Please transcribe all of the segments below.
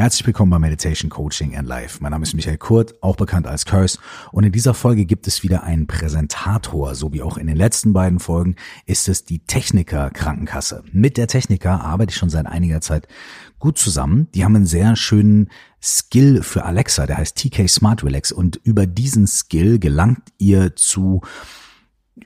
Herzlich willkommen bei Meditation Coaching and Life. Mein Name ist Michael Kurt, auch bekannt als Curse. Und in dieser Folge gibt es wieder einen Präsentator. So wie auch in den letzten beiden Folgen ist es die Techniker Krankenkasse. Mit der Techniker arbeite ich schon seit einiger Zeit gut zusammen. Die haben einen sehr schönen Skill für Alexa, der heißt TK Smart Relax. Und über diesen Skill gelangt ihr zu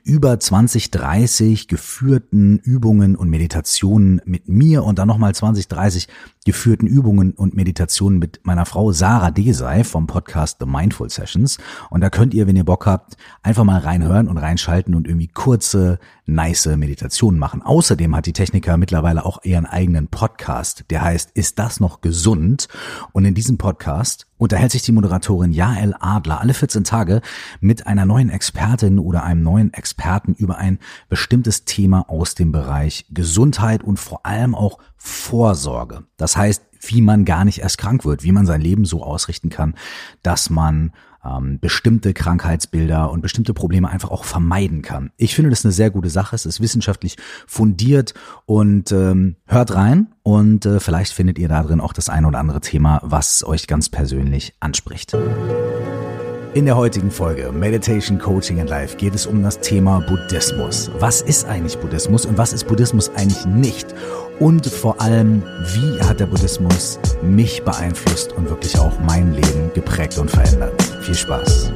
über 20, 30 geführten Übungen und Meditationen mit mir und dann nochmal 20, 30 geführten Übungen und Meditationen mit meiner Frau Sarah Desai vom Podcast The Mindful Sessions. Und da könnt ihr, wenn ihr Bock habt, einfach mal reinhören und reinschalten und irgendwie kurze, nice Meditationen machen. Außerdem hat die Techniker mittlerweile auch ihren eigenen Podcast, der heißt Ist das noch gesund? Und in diesem Podcast unterhält sich die Moderatorin Jael Adler alle 14 Tage mit einer neuen Expertin oder einem neuen Experten über ein bestimmtes Thema aus dem Bereich Gesundheit und vor allem auch Vorsorge. Das heißt, wie man gar nicht erst krank wird, wie man sein Leben so ausrichten kann, dass man ähm, bestimmte Krankheitsbilder und bestimmte Probleme einfach auch vermeiden kann. Ich finde das eine sehr gute Sache. Es ist wissenschaftlich fundiert und ähm, hört rein und äh, vielleicht findet ihr da drin auch das ein oder andere Thema, was euch ganz persönlich anspricht. In der heutigen Folge Meditation, Coaching and Life geht es um das Thema Buddhismus. Was ist eigentlich Buddhismus und was ist Buddhismus eigentlich nicht? Und vor allem, wie hat der Buddhismus mich beeinflusst und wirklich auch mein Leben geprägt und verändert? Viel Spaß!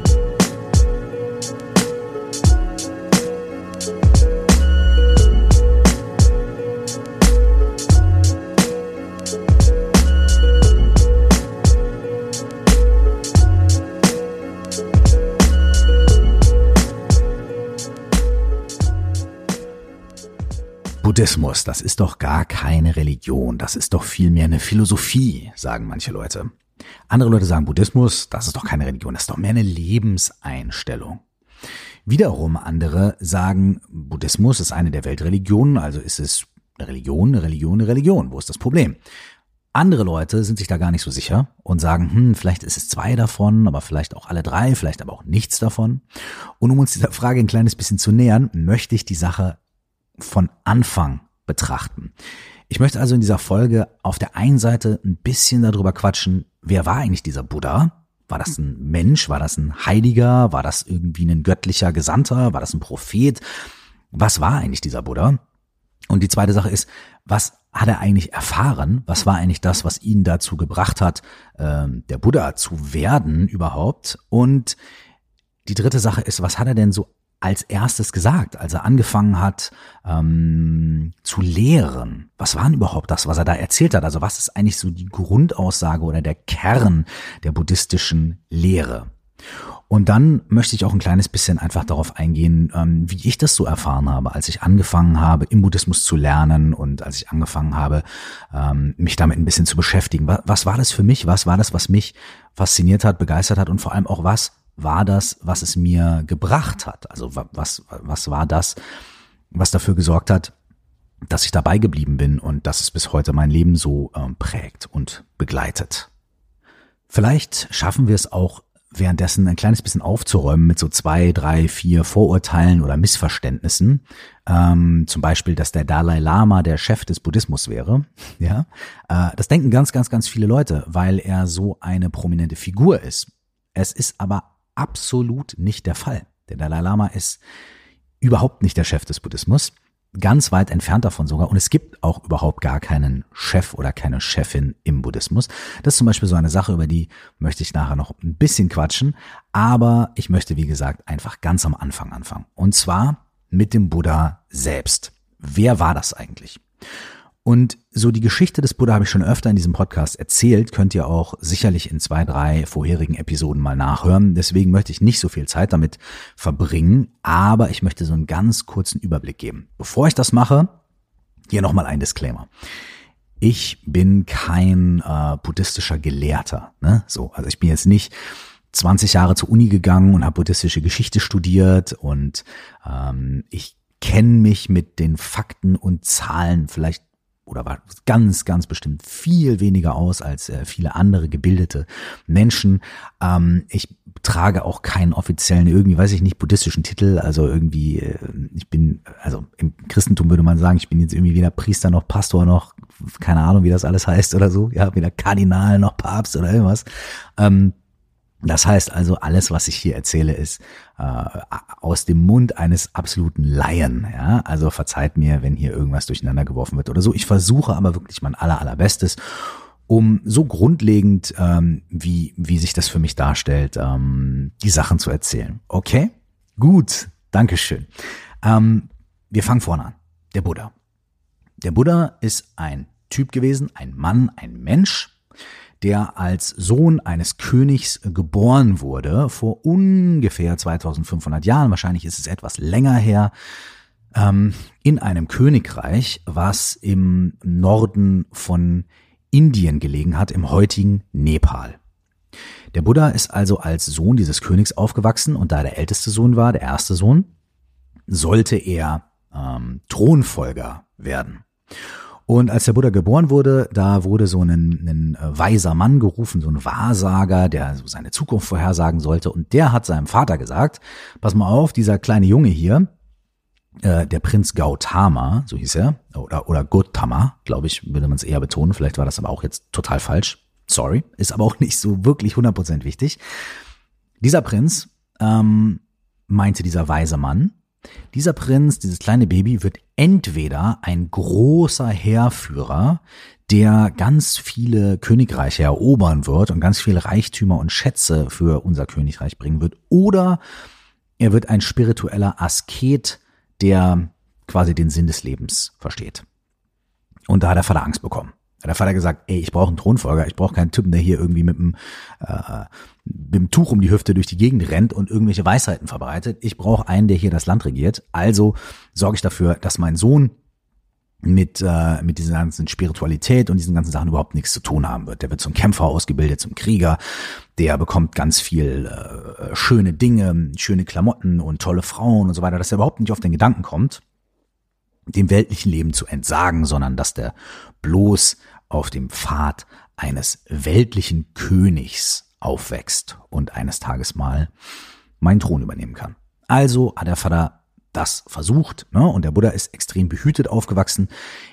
Buddhismus, das ist doch gar keine Religion, das ist doch vielmehr eine Philosophie, sagen manche Leute. Andere Leute sagen, Buddhismus, das ist doch keine Religion, das ist doch mehr eine Lebenseinstellung. Wiederum andere sagen, Buddhismus ist eine der Weltreligionen, also ist es eine Religion, eine Religion, eine Religion. Wo ist das Problem? Andere Leute sind sich da gar nicht so sicher und sagen, hm, vielleicht ist es zwei davon, aber vielleicht auch alle drei, vielleicht aber auch nichts davon. Und um uns dieser Frage ein kleines bisschen zu nähern, möchte ich die Sache von Anfang betrachten. Ich möchte also in dieser Folge auf der einen Seite ein bisschen darüber quatschen, wer war eigentlich dieser Buddha? War das ein Mensch? War das ein Heiliger? War das irgendwie ein göttlicher Gesandter? War das ein Prophet? Was war eigentlich dieser Buddha? Und die zweite Sache ist, was hat er eigentlich erfahren? Was war eigentlich das, was ihn dazu gebracht hat, ähm, der Buddha zu werden überhaupt? Und die dritte Sache ist, was hat er denn so als erstes gesagt, als er angefangen hat ähm, zu lehren? Was war denn überhaupt das, was er da erzählt hat? Also was ist eigentlich so die Grundaussage oder der Kern der buddhistischen Lehre? Und dann möchte ich auch ein kleines bisschen einfach darauf eingehen, ähm, wie ich das so erfahren habe, als ich angefangen habe, im Buddhismus zu lernen und als ich angefangen habe, ähm, mich damit ein bisschen zu beschäftigen. Was, was war das für mich? Was war das, was mich fasziniert hat, begeistert hat und vor allem auch was war das, was es mir gebracht hat? Also was, was war das, was dafür gesorgt hat, dass ich dabei geblieben bin und dass es bis heute mein Leben so ähm, prägt und begleitet? Vielleicht schaffen wir es auch währenddessen ein kleines bisschen aufzuräumen mit so zwei, drei, vier Vorurteilen oder Missverständnissen. Ähm, zum Beispiel, dass der Dalai Lama der Chef des Buddhismus wäre. Ja, äh, das denken ganz, ganz, ganz viele Leute, weil er so eine prominente Figur ist. Es ist aber absolut nicht der Fall. Der Dalai Lama ist überhaupt nicht der Chef des Buddhismus, ganz weit entfernt davon sogar. Und es gibt auch überhaupt gar keinen Chef oder keine Chefin im Buddhismus. Das ist zum Beispiel so eine Sache, über die möchte ich nachher noch ein bisschen quatschen. Aber ich möchte, wie gesagt, einfach ganz am Anfang anfangen. Und zwar mit dem Buddha selbst. Wer war das eigentlich? Und so die Geschichte des Buddha habe ich schon öfter in diesem Podcast erzählt, könnt ihr auch sicherlich in zwei, drei vorherigen Episoden mal nachhören. Deswegen möchte ich nicht so viel Zeit damit verbringen, aber ich möchte so einen ganz kurzen Überblick geben. Bevor ich das mache, hier nochmal ein Disclaimer. Ich bin kein äh, buddhistischer Gelehrter. Ne? So, also ich bin jetzt nicht 20 Jahre zur Uni gegangen und habe buddhistische Geschichte studiert und ähm, ich kenne mich mit den Fakten und Zahlen vielleicht oder war ganz, ganz bestimmt viel weniger aus als äh, viele andere gebildete Menschen. Ähm, ich trage auch keinen offiziellen, irgendwie, weiß ich nicht, buddhistischen Titel. Also irgendwie, äh, ich bin, also im Christentum würde man sagen, ich bin jetzt irgendwie weder Priester noch Pastor noch, keine Ahnung, wie das alles heißt oder so. Ja, weder Kardinal noch Papst oder irgendwas. Ähm, das heißt also, alles, was ich hier erzähle, ist äh, aus dem Mund eines absoluten Laien. Ja? Also verzeiht mir, wenn hier irgendwas durcheinander geworfen wird oder so. Ich versuche aber wirklich mein aller, allerbestes, um so grundlegend, ähm, wie, wie sich das für mich darstellt, ähm, die Sachen zu erzählen. Okay? Gut. Dankeschön. Ähm, wir fangen vorne an. Der Buddha. Der Buddha ist ein Typ gewesen, ein Mann, ein Mensch, der als Sohn eines Königs geboren wurde, vor ungefähr 2500 Jahren, wahrscheinlich ist es etwas länger her, ähm, in einem Königreich, was im Norden von Indien gelegen hat, im heutigen Nepal. Der Buddha ist also als Sohn dieses Königs aufgewachsen und da er der älteste Sohn war, der erste Sohn, sollte er ähm, Thronfolger werden. Und als der Buddha geboren wurde, da wurde so ein, ein äh, weiser Mann gerufen, so ein Wahrsager, der so seine Zukunft vorhersagen sollte. Und der hat seinem Vater gesagt, pass mal auf, dieser kleine Junge hier, äh, der Prinz Gautama, so hieß er, oder, oder Gautama, glaube ich, würde man es eher betonen. Vielleicht war das aber auch jetzt total falsch. Sorry, ist aber auch nicht so wirklich 100% wichtig. Dieser Prinz, ähm, meinte dieser weise Mann, dieser Prinz, dieses kleine Baby, wird entweder ein großer Heerführer, der ganz viele Königreiche erobern wird und ganz viele Reichtümer und Schätze für unser Königreich bringen wird, oder er wird ein spiritueller Asket, der quasi den Sinn des Lebens versteht. Und da hat der Vater Angst bekommen der Vater gesagt, ey, ich brauche einen Thronfolger, ich brauche keinen Typen, der hier irgendwie mit dem, äh, mit dem Tuch um die Hüfte durch die Gegend rennt und irgendwelche Weisheiten verbreitet. Ich brauche einen, der hier das Land regiert. Also sorge ich dafür, dass mein Sohn mit, äh, mit dieser ganzen Spiritualität und diesen ganzen Sachen überhaupt nichts zu tun haben wird. Der wird zum Kämpfer ausgebildet, zum Krieger, der bekommt ganz viel äh, schöne Dinge, schöne Klamotten und tolle Frauen und so weiter, dass er überhaupt nicht auf den Gedanken kommt, dem weltlichen Leben zu entsagen, sondern dass der bloß auf dem Pfad eines weltlichen Königs aufwächst und eines Tages mal meinen Thron übernehmen kann. Also hat der Vater das versucht, ne? und der Buddha ist extrem behütet aufgewachsen,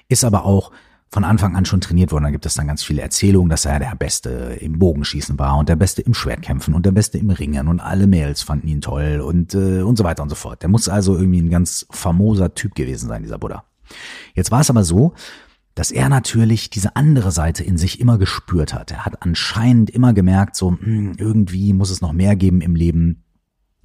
ist aber auch von Anfang an schon trainiert worden. Da gibt es dann ganz viele Erzählungen, dass er der Beste im Bogenschießen war und der Beste im Schwertkämpfen und der Beste im Ringen und alle Mails fanden ihn toll und, äh, und so weiter und so fort. Der muss also irgendwie ein ganz famoser Typ gewesen sein, dieser Buddha. Jetzt war es aber so, dass er natürlich diese andere Seite in sich immer gespürt hat. Er hat anscheinend immer gemerkt, so hm, irgendwie muss es noch mehr geben im Leben.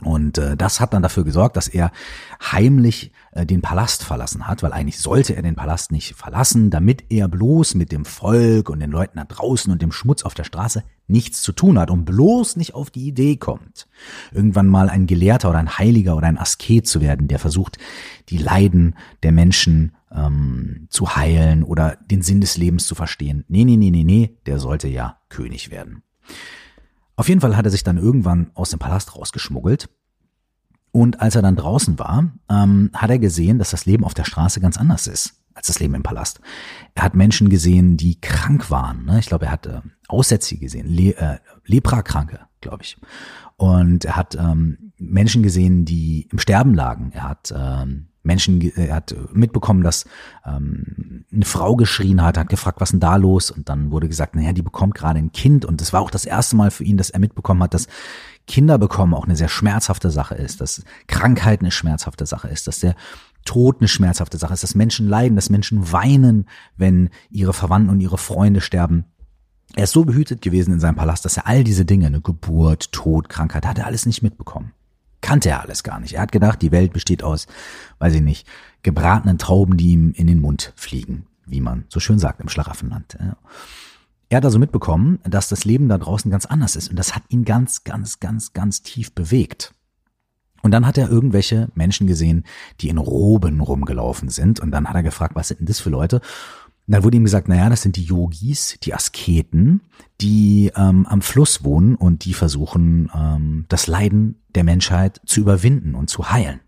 Und äh, das hat dann dafür gesorgt, dass er heimlich äh, den Palast verlassen hat, weil eigentlich sollte er den Palast nicht verlassen, damit er bloß mit dem Volk und den Leuten da draußen und dem Schmutz auf der Straße nichts zu tun hat und bloß nicht auf die Idee kommt, irgendwann mal ein Gelehrter oder ein Heiliger oder ein Asket zu werden, der versucht, die Leiden der Menschen ähm, zu heilen oder den Sinn des Lebens zu verstehen. Nee, nee, nee, nee, nee, der sollte ja König werden. Auf jeden Fall hat er sich dann irgendwann aus dem Palast rausgeschmuggelt. Und als er dann draußen war, ähm, hat er gesehen, dass das Leben auf der Straße ganz anders ist als das Leben im Palast. Er hat Menschen gesehen, die krank waren. Ne? Ich glaube, er hat äh, Aussätzige gesehen, Le äh, Leprakranke, glaube ich. Und er hat ähm, Menschen gesehen, die im Sterben lagen. Er hat ähm, Menschen, er hat mitbekommen, dass ähm, eine Frau geschrien hat, hat gefragt, was denn da los? Und dann wurde gesagt, naja, die bekommt gerade ein Kind. Und das war auch das erste Mal für ihn, dass er mitbekommen hat, dass Kinder bekommen auch eine sehr schmerzhafte Sache ist, dass Krankheit eine schmerzhafte Sache ist, dass der Tod eine schmerzhafte Sache ist, dass Menschen leiden, dass Menschen weinen, wenn ihre Verwandten und ihre Freunde sterben. Er ist so behütet gewesen in seinem Palast, dass er all diese Dinge, eine Geburt, Tod, Krankheit, hat er alles nicht mitbekommen kannte er alles gar nicht. Er hat gedacht, die Welt besteht aus, weiß ich nicht, gebratenen Trauben, die ihm in den Mund fliegen, wie man so schön sagt im Schlaraffenland. Er hat also mitbekommen, dass das Leben da draußen ganz anders ist und das hat ihn ganz, ganz, ganz, ganz tief bewegt. Und dann hat er irgendwelche Menschen gesehen, die in Roben rumgelaufen sind und dann hat er gefragt, was sind denn das für Leute? Und dann wurde ihm gesagt, naja, das sind die Yogis, die Asketen, die ähm, am Fluss wohnen und die versuchen, ähm, das Leiden der Menschheit zu überwinden und zu heilen.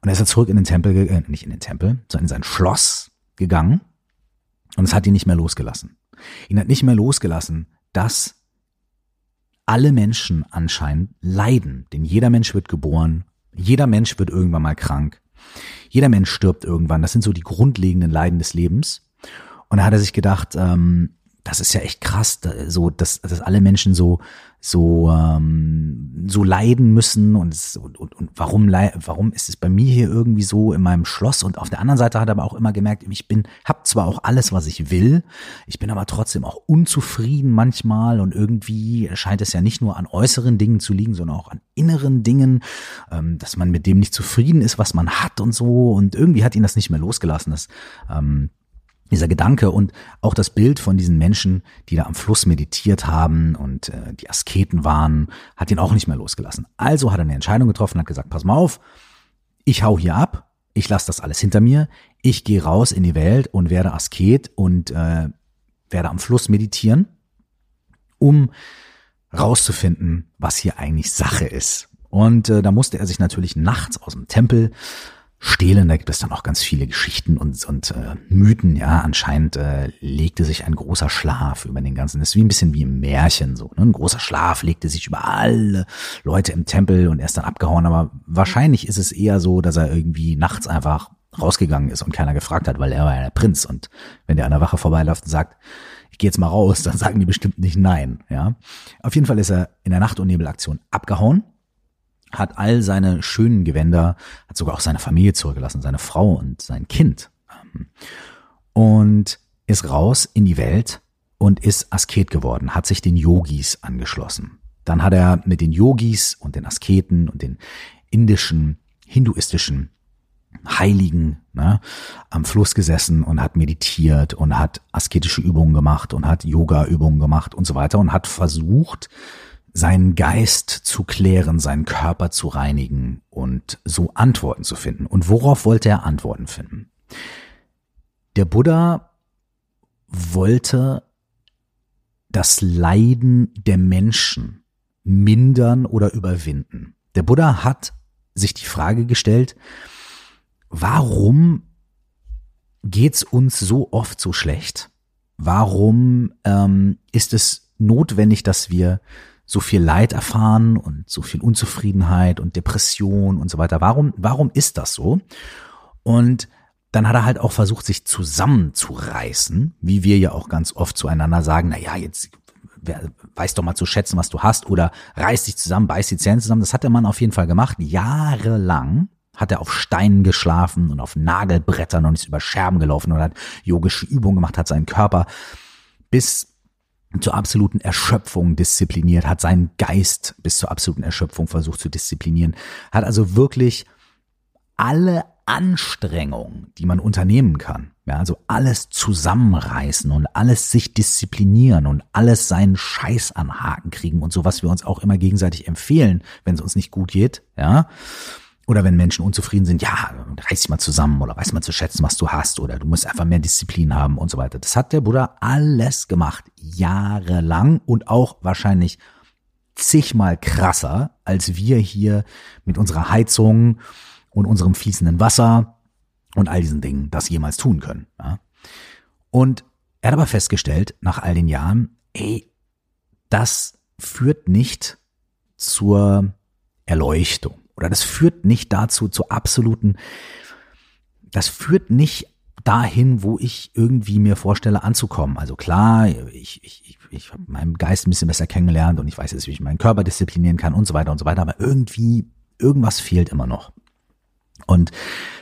Und er ist dann zurück in den Tempel, äh, nicht in den Tempel, sondern in sein Schloss gegangen Und es hat ihn nicht mehr losgelassen. Ihn hat nicht mehr losgelassen, dass alle Menschen anscheinend leiden. Denn jeder Mensch wird geboren, jeder Mensch wird irgendwann mal krank, jeder Mensch stirbt irgendwann. Das sind so die grundlegenden Leiden des Lebens. Und da hat er sich gedacht, ähm, das ist ja echt krass, so dass, dass alle Menschen so so ähm, so leiden müssen und, und, und, warum warum ist es bei mir hier irgendwie so in meinem Schloss und auf der anderen Seite hat er aber auch immer gemerkt, ich bin hab zwar auch alles, was ich will, ich bin aber trotzdem auch unzufrieden manchmal und irgendwie scheint es ja nicht nur an äußeren Dingen zu liegen, sondern auch an inneren Dingen, ähm, dass man mit dem nicht zufrieden ist, was man hat und so und irgendwie hat ihn das nicht mehr losgelassen. Das ähm, dieser Gedanke und auch das Bild von diesen Menschen, die da am Fluss meditiert haben und äh, die Asketen waren, hat ihn auch nicht mehr losgelassen. Also hat er eine Entscheidung getroffen, hat gesagt, pass mal auf, ich hau hier ab, ich lasse das alles hinter mir, ich gehe raus in die Welt und werde Asket und äh, werde am Fluss meditieren, um rauszufinden, was hier eigentlich Sache ist. Und äh, da musste er sich natürlich nachts aus dem Tempel stehlen. Da gibt es dann auch ganz viele Geschichten und, und äh, Mythen. Ja, anscheinend äh, legte sich ein großer Schlaf über den ganzen. Das ist wie ein bisschen wie im Märchen so. Ne? Ein großer Schlaf legte sich über alle Leute im Tempel und er ist dann abgehauen. Aber wahrscheinlich ist es eher so, dass er irgendwie nachts einfach rausgegangen ist und keiner gefragt hat, weil er war ja der Prinz. Und wenn der an der Wache vorbeiläuft und sagt, ich gehe jetzt mal raus, dann sagen die bestimmt nicht nein. Ja, auf jeden Fall ist er in der Nacht- und Nebelaktion abgehauen hat all seine schönen Gewänder, hat sogar auch seine Familie zurückgelassen, seine Frau und sein Kind. Ähm, und ist raus in die Welt und ist Asket geworden, hat sich den Yogis angeschlossen. Dann hat er mit den Yogis und den Asketen und den indischen, hinduistischen Heiligen ne, am Fluss gesessen und hat meditiert und hat asketische Übungen gemacht und hat Yoga-Übungen gemacht und so weiter und hat versucht, seinen Geist zu klären, seinen Körper zu reinigen und so Antworten zu finden. Und worauf wollte er Antworten finden? Der Buddha wollte das Leiden der Menschen mindern oder überwinden. Der Buddha hat sich die Frage gestellt, warum geht's uns so oft so schlecht? Warum ähm, ist es notwendig, dass wir so viel Leid erfahren und so viel Unzufriedenheit und Depression und so weiter. Warum, warum ist das so? Und dann hat er halt auch versucht, sich zusammenzureißen, wie wir ja auch ganz oft zueinander sagen, na ja, jetzt weiß doch mal zu schätzen, was du hast oder reiß dich zusammen, beiß die Zähne zusammen. Das hat der Mann auf jeden Fall gemacht. Jahrelang hat er auf Steinen geschlafen und auf Nagelbrettern und ist über Scherben gelaufen und hat yogische Übungen gemacht, hat seinen Körper bis zur absoluten Erschöpfung diszipliniert, hat seinen Geist bis zur absoluten Erschöpfung versucht zu disziplinieren, hat also wirklich alle Anstrengungen, die man unternehmen kann, ja, also alles zusammenreißen und alles sich disziplinieren und alles seinen Scheiß an Haken kriegen und so, was wir uns auch immer gegenseitig empfehlen, wenn es uns nicht gut geht, ja, oder wenn Menschen unzufrieden sind, ja, reiß dich mal zusammen oder weiß mal zu schätzen, was du hast oder du musst einfach mehr Disziplin haben und so weiter. Das hat der Buddha alles gemacht, jahrelang und auch wahrscheinlich zigmal krasser, als wir hier mit unserer Heizung und unserem fließenden Wasser und all diesen Dingen das jemals tun können. Ja? Und er hat aber festgestellt, nach all den Jahren, ey, das führt nicht zur Erleuchtung oder das führt nicht dazu, zur absoluten, das führt nicht dahin, wo ich irgendwie mir vorstelle anzukommen. Also klar, ich, ich, ich, ich habe meinen Geist ein bisschen besser kennengelernt und ich weiß jetzt, wie ich meinen Körper disziplinieren kann und so weiter und so weiter, aber irgendwie, irgendwas fehlt immer noch. Und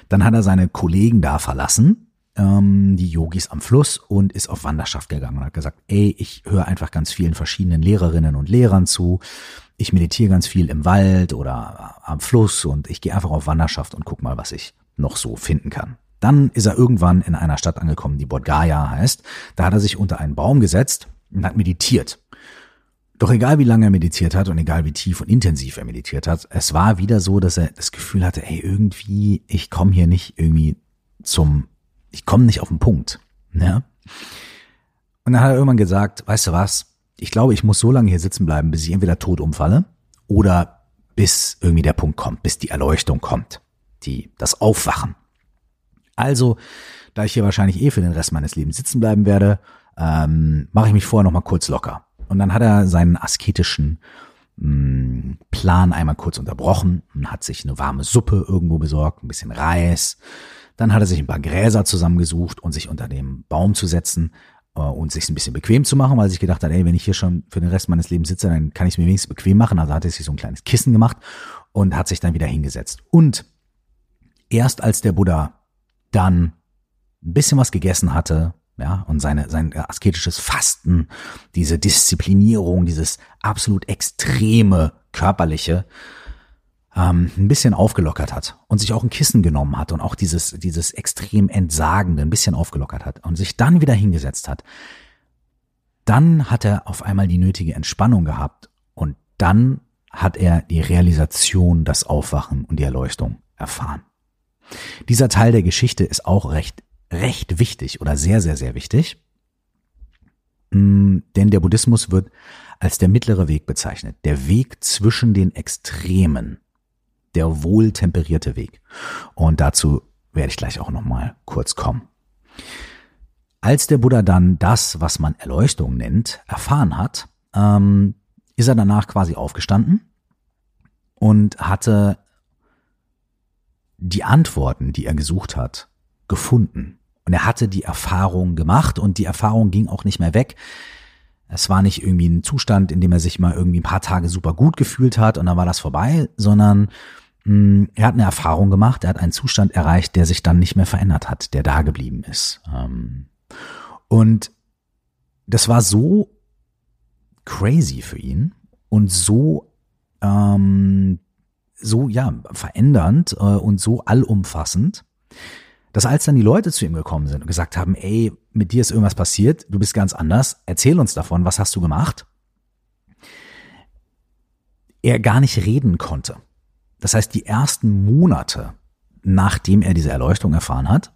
dann hat er seine Kollegen da verlassen, ähm, die Yogis am Fluss und ist auf Wanderschaft gegangen und hat gesagt, ey, ich höre einfach ganz vielen verschiedenen Lehrerinnen und Lehrern zu ich meditiere ganz viel im Wald oder am Fluss und ich gehe einfach auf Wanderschaft und guck mal, was ich noch so finden kann. Dann ist er irgendwann in einer Stadt angekommen, die Bodh Gaya heißt. Da hat er sich unter einen Baum gesetzt und hat meditiert. Doch egal wie lange er meditiert hat und egal wie tief und intensiv er meditiert hat, es war wieder so, dass er das Gefühl hatte, ey, irgendwie, ich komme hier nicht irgendwie zum, ich komme nicht auf den Punkt. Ja? Und dann hat er irgendwann gesagt, weißt du was, ich glaube, ich muss so lange hier sitzen bleiben, bis ich entweder tot umfalle oder bis irgendwie der Punkt kommt, bis die Erleuchtung kommt, die, das Aufwachen. Also, da ich hier wahrscheinlich eh für den Rest meines Lebens sitzen bleiben werde, ähm, mache ich mich vorher noch mal kurz locker. Und dann hat er seinen asketischen mh, mm, Plan einmal kurz unterbrochen und hat sich eine warme Suppe irgendwo besorgt, ein bisschen Reis. Dann hat er sich ein paar Gräser zusammengesucht und sich unter dem Baum zu setzen äh, und sich ein bisschen bequem zu machen, weil er sich gedacht hat, ey, wenn ich hier schon für den Rest meines Lebens sitze, dann kann ich es mir wenigstens bequem machen. Also hat er sich so ein kleines Kissen gemacht und hat sich dann wieder hingesetzt. Und erst als der Buddha dann ein bisschen was gegessen hatte, ja, und seine, sein asketisches Fasten, diese Disziplinierung, dieses absolut extreme körperliche, ähm, ein bisschen aufgelockert hat und sich auch ein Kissen genommen hat und auch dieses, dieses extrem Entsagende ein bisschen aufgelockert hat und sich dann wieder hingesetzt hat, dann hat er auf einmal die nötige Entspannung gehabt und dann hat er die Realisation, das Aufwachen und die Erleuchtung erfahren. Dieser Teil der Geschichte ist auch recht, recht wichtig oder sehr, sehr, sehr wichtig, mm, denn der Buddhismus wird als der mittlere Weg bezeichnet, der Weg zwischen den Extremen, der wohltemperierte Weg. Und dazu werde ich gleich auch nochmal kurz kommen. Als der Buddha dann das, was man Erleuchtung nennt, erfahren hat, ähm, ist er danach quasi aufgestanden und hatte die Antworten, die er gesucht hat, gefunden. Und er hatte die Erfahrung gemacht und die Erfahrung ging auch nicht mehr weg. Es war nicht irgendwie ein Zustand, in dem er sich mal irgendwie ein paar Tage super gut gefühlt hat und dann war das vorbei, sondern hm, er hat eine Erfahrung gemacht, er hat einen Zustand erreicht, der sich dann nicht mehr verändert hat, der da geblieben ist. Ähm, und das war so crazy für ihn und so ähm, so ja verändernd äh, und so allumfassend, dass als dann die Leute zu ihm gekommen sind und gesagt haben, ey, mit dir ist irgendwas passiert, du bist ganz anders, erzähl uns davon, was hast du gemacht? Er gar nicht reden konnte. Das heißt, die ersten Monate, nachdem er diese Erleuchtung erfahren hat,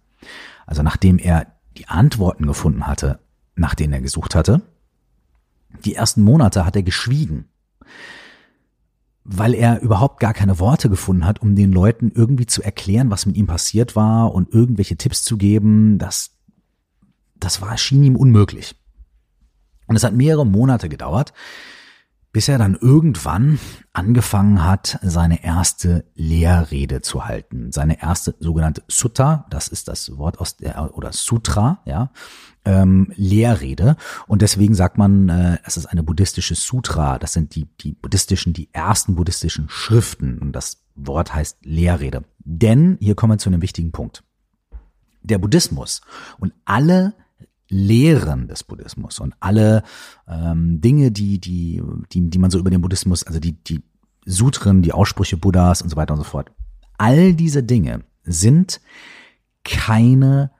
also nachdem er die Antworten gefunden hatte, nach denen er gesucht hatte, die ersten Monate hat er geschwiegen weil er überhaupt gar keine Worte gefunden hat, um den Leuten irgendwie zu erklären, was mit ihm passiert war und irgendwelche Tipps zu geben. Das, das war, schien ihm unmöglich. Und es hat mehrere Monate gedauert, bis er dann irgendwann angefangen hat, seine erste Lehrrede zu halten. Seine erste sogenannte Sutta, das ist das Wort aus der, oder Sutra, ja, ähm, Lehrrede. Und deswegen sagt man, äh, es ist eine buddhistische Sutra. Das sind die, die buddhistischen, die ersten buddhistischen Schriften. Und das Wort heißt Lehrrede. Denn, hier kommen wir zu einem wichtigen Punkt. Der Buddhismus und alle Lehren des Buddhismus und alle ähm, Dinge, die, die, die, die man so über den Buddhismus, also die, die Sutren, die Aussprüche Buddhas und so weiter und so fort. All diese Dinge sind keine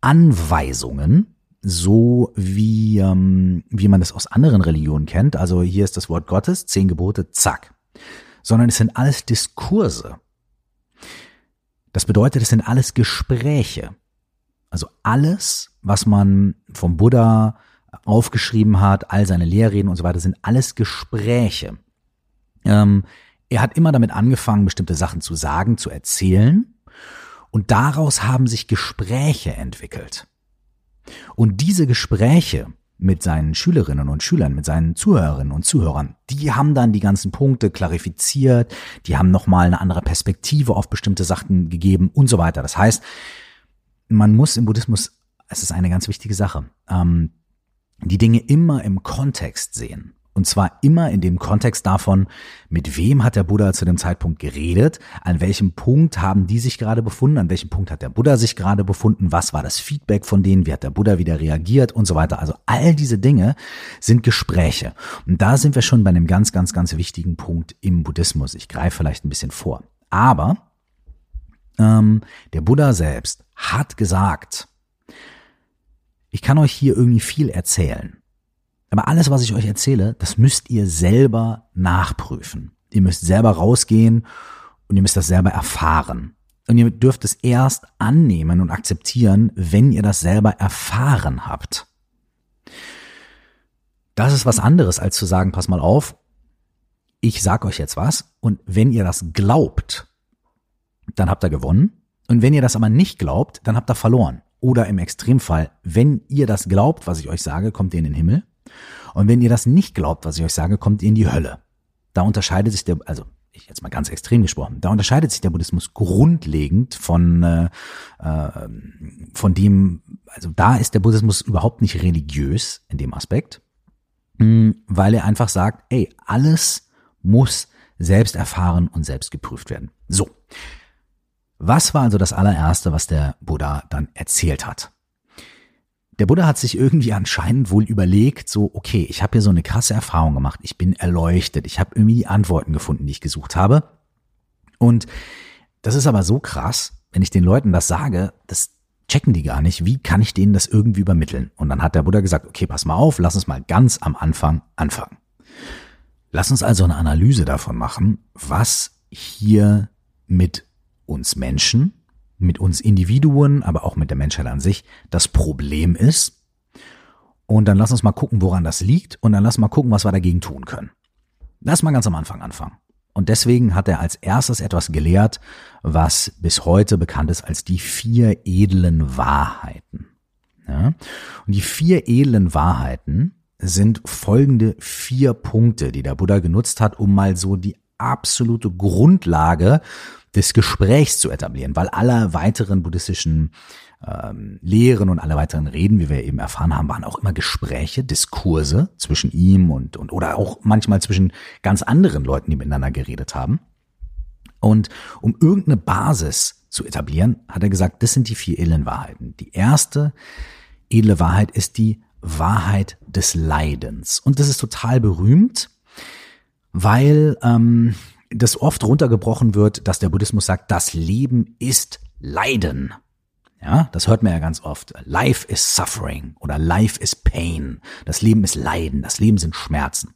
Anweisungen, so wie, ähm, wie man das aus anderen Religionen kennt. Also hier ist das Wort Gottes, zehn Gebote, zack. Sondern es sind alles Diskurse. Das bedeutet, es sind alles Gespräche. Also alles, was man vom Buddha aufgeschrieben hat, all seine Lehrreden und so weiter, sind alles Gespräche. Ähm, er hat immer damit angefangen, bestimmte Sachen zu sagen, zu erzählen. Und daraus haben sich Gespräche entwickelt. Und diese Gespräche mit seinen Schülerinnen und Schülern, mit seinen Zuhörerinnen und Zuhörern, die haben dann die ganzen Punkte klarifiziert, die haben nochmal eine andere Perspektive auf bestimmte Sachen gegeben und so weiter. Das heißt, man muss im Buddhismus, es ist eine ganz wichtige Sache, ähm, die Dinge immer im Kontext sehen. Und zwar immer in dem Kontext davon, mit wem hat der Buddha zu dem Zeitpunkt geredet, an welchem Punkt haben die sich gerade befunden, an welchem Punkt hat der Buddha sich gerade befunden, was war das Feedback von denen, wie hat der Buddha wieder reagiert und so weiter. Also all diese Dinge sind Gespräche. Und da sind wir schon bei einem ganz, ganz, ganz wichtigen Punkt im Buddhismus. Ich greife vielleicht ein bisschen vor. Aber ähm, der Buddha selbst hat gesagt, ich kann euch hier irgendwie viel erzählen. Aber alles, was ich euch erzähle, das müsst ihr selber nachprüfen. Ihr müsst selber rausgehen und ihr müsst das selber erfahren. Und ihr dürft es erst annehmen und akzeptieren, wenn ihr das selber erfahren habt. Das ist was anderes, als zu sagen, pass mal auf, ich sag euch jetzt was und wenn ihr das glaubt, dann habt ihr gewonnen. Und wenn ihr das aber nicht glaubt, dann habt ihr verloren. Oder im Extremfall, wenn ihr das glaubt, was ich euch sage, kommt ihr in den Himmel. Und wenn ihr das nicht glaubt, was ich euch sage, kommt ihr in die Hölle. Da unterscheidet sich der, also ich jetzt mal ganz extrem gesprochen, da unterscheidet sich der Buddhismus grundlegend von äh, äh, von dem, also da ist der Buddhismus überhaupt nicht religiös in dem Aspekt, hm, weil er einfach sagt, ey, alles muss selbst erfahren und selbst geprüft werden. So. Was war also das allererste, was der Buddha dann erzählt hat? Der Buddha hat sich irgendwie anscheinend wohl überlegt, so, okay, ich habe hier so eine krasse Erfahrung gemacht, ich bin erleuchtet, ich habe irgendwie die Antworten gefunden, die ich gesucht habe. Und das ist aber so krass, wenn ich den Leuten das sage, das checken die gar nicht, wie kann ich denen das irgendwie übermitteln? Und dann hat der Buddha gesagt, okay, pass mal auf, lass uns mal ganz am Anfang anfangen. Lass uns also eine Analyse davon machen, was hier mit uns Menschen mit uns Individuen, aber auch mit der Menschheit an sich das Problem ist. Und dann lass uns mal gucken, woran das liegt und dann lass mal gucken, was wir dagegen tun können. Lass mal ganz am Anfang anfangen. Und deswegen hat er als erstes etwas gelehrt, was bis heute bekannt ist als die vier edlen Wahrheiten. Ja? Und die vier edlen Wahrheiten sind folgende vier Punkte, die der Buddha genutzt hat, um mal so die absolute Grundlage des Gesprächs zu etablieren, weil alle weiteren buddhistischen ähm, Lehren und alle weiteren Reden, wie wir eben erfahren haben, waren auch immer Gespräche, Diskurse zwischen ihm und, und oder auch manchmal zwischen ganz anderen Leuten, die miteinander geredet haben. Und um irgendeine Basis zu etablieren, hat er gesagt, das sind die vier edlen Wahrheiten. Die erste edle Wahrheit ist die Wahrheit des Leidens. Und das ist total berühmt, weil ähm, das oft runtergebrochen wird, dass der Buddhismus sagt, das Leben ist Leiden. Ja, das hört man ja ganz oft. Life is suffering oder life is pain. Das Leben ist Leiden, das Leben sind Schmerzen.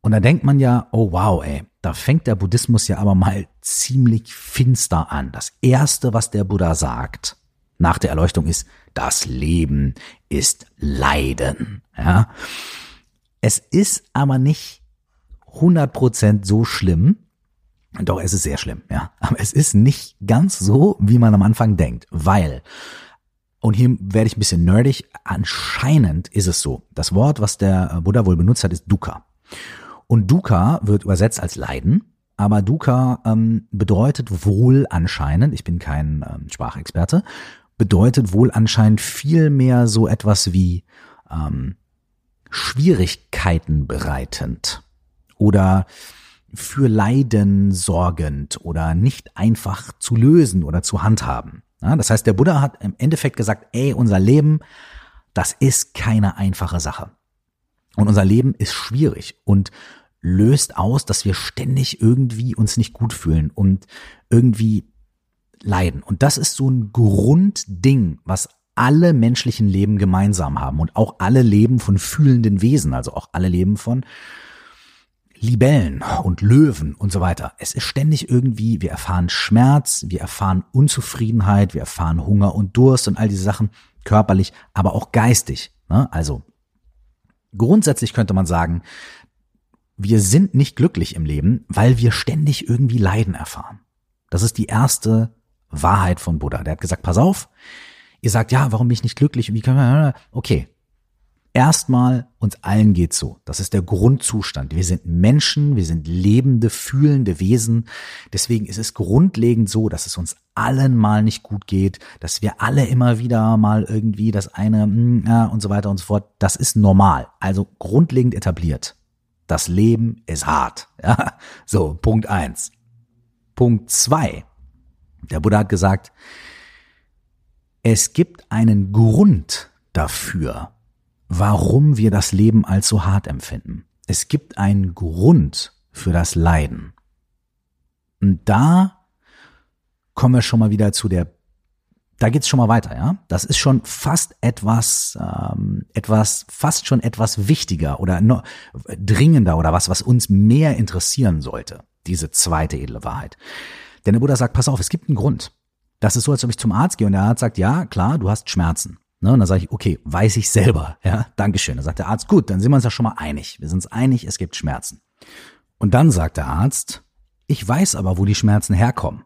Und da denkt man ja, oh wow, ey, da fängt der Buddhismus ja aber mal ziemlich finster an. Das erste, was der Buddha sagt nach der Erleuchtung ist, das Leben ist Leiden. Ja. Es ist aber nicht 100% so schlimm. Doch, es ist sehr schlimm, ja. Aber es ist nicht ganz so, wie man am Anfang denkt, weil, und hier werde ich ein bisschen nerdig, anscheinend ist es so. Das Wort, was der Buddha wohl benutzt hat, ist Dukkha. Und Dukkha wird übersetzt als Leiden, aber Dukkha ähm, bedeutet wohl anscheinend, ich bin kein ähm, Sprachexperte, bedeutet wohl anscheinend viel mehr so etwas wie ähm, Schwierigkeiten bereitend oder für Leiden sorgend oder nicht einfach zu lösen oder zu handhaben. Ja, das heißt, der Buddha hat im Endeffekt gesagt, ey, unser Leben, das ist keine einfache Sache. Und unser Leben ist schwierig und löst aus, dass wir ständig irgendwie uns nicht gut fühlen und irgendwie leiden. Und das ist so ein Grundding, was alle menschlichen Leben gemeinsam haben und auch alle Leben von fühlenden Wesen, also auch alle Leben von Libellen und Löwen und so weiter. Es ist ständig irgendwie, wir erfahren Schmerz, wir erfahren Unzufriedenheit, wir erfahren Hunger und Durst und all diese Sachen, körperlich, aber auch geistig. Ne? Also grundsätzlich könnte man sagen, wir sind nicht glücklich im Leben, weil wir ständig irgendwie Leiden erfahren. Das ist die erste Wahrheit von Buddha. Der hat gesagt, pass auf, ihr sagt, ja, warum bin ich nicht glücklich? Wie können wir, okay, Erstmal, uns allen geht's so. Das ist der Grundzustand. Wir sind Menschen, wir sind lebende, fühlende Wesen. Deswegen ist es grundlegend so, dass es uns allen mal nicht gut geht, dass wir alle immer wieder mal irgendwie das eine ja, und so weiter und so fort. Das ist normal. Also grundlegend etabliert. Das Leben ist hart. Ja, so Punkt eins. Punkt zwei. Der Buddha hat gesagt, es gibt einen Grund dafür, warum wir das Leben als so hart empfinden. Es gibt einen Grund für das Leiden. Und da kommen wir schon mal wieder zu der, da geht's schon mal weiter, ja. Das ist schon fast etwas, ähm, etwas, fast schon etwas wichtiger oder noch dringender oder was, was uns mehr interessieren sollte. Diese zweite edle Wahrheit. Denn der Buddha sagt, pass auf, es gibt einen Grund. Das ist so, als ob ich zum Arzt gehe und der Arzt sagt, ja, klar, du hast Schmerzen. Ne, und dann sage ich, okay, weiß ich selber. Ja, Dankeschön. Dann sagt der Arzt, gut, dann sind wir uns ja schon mal einig. Wir sind uns einig, es gibt Schmerzen. Und dann sagt der Arzt, ich weiß aber, wo die Schmerzen herkommen.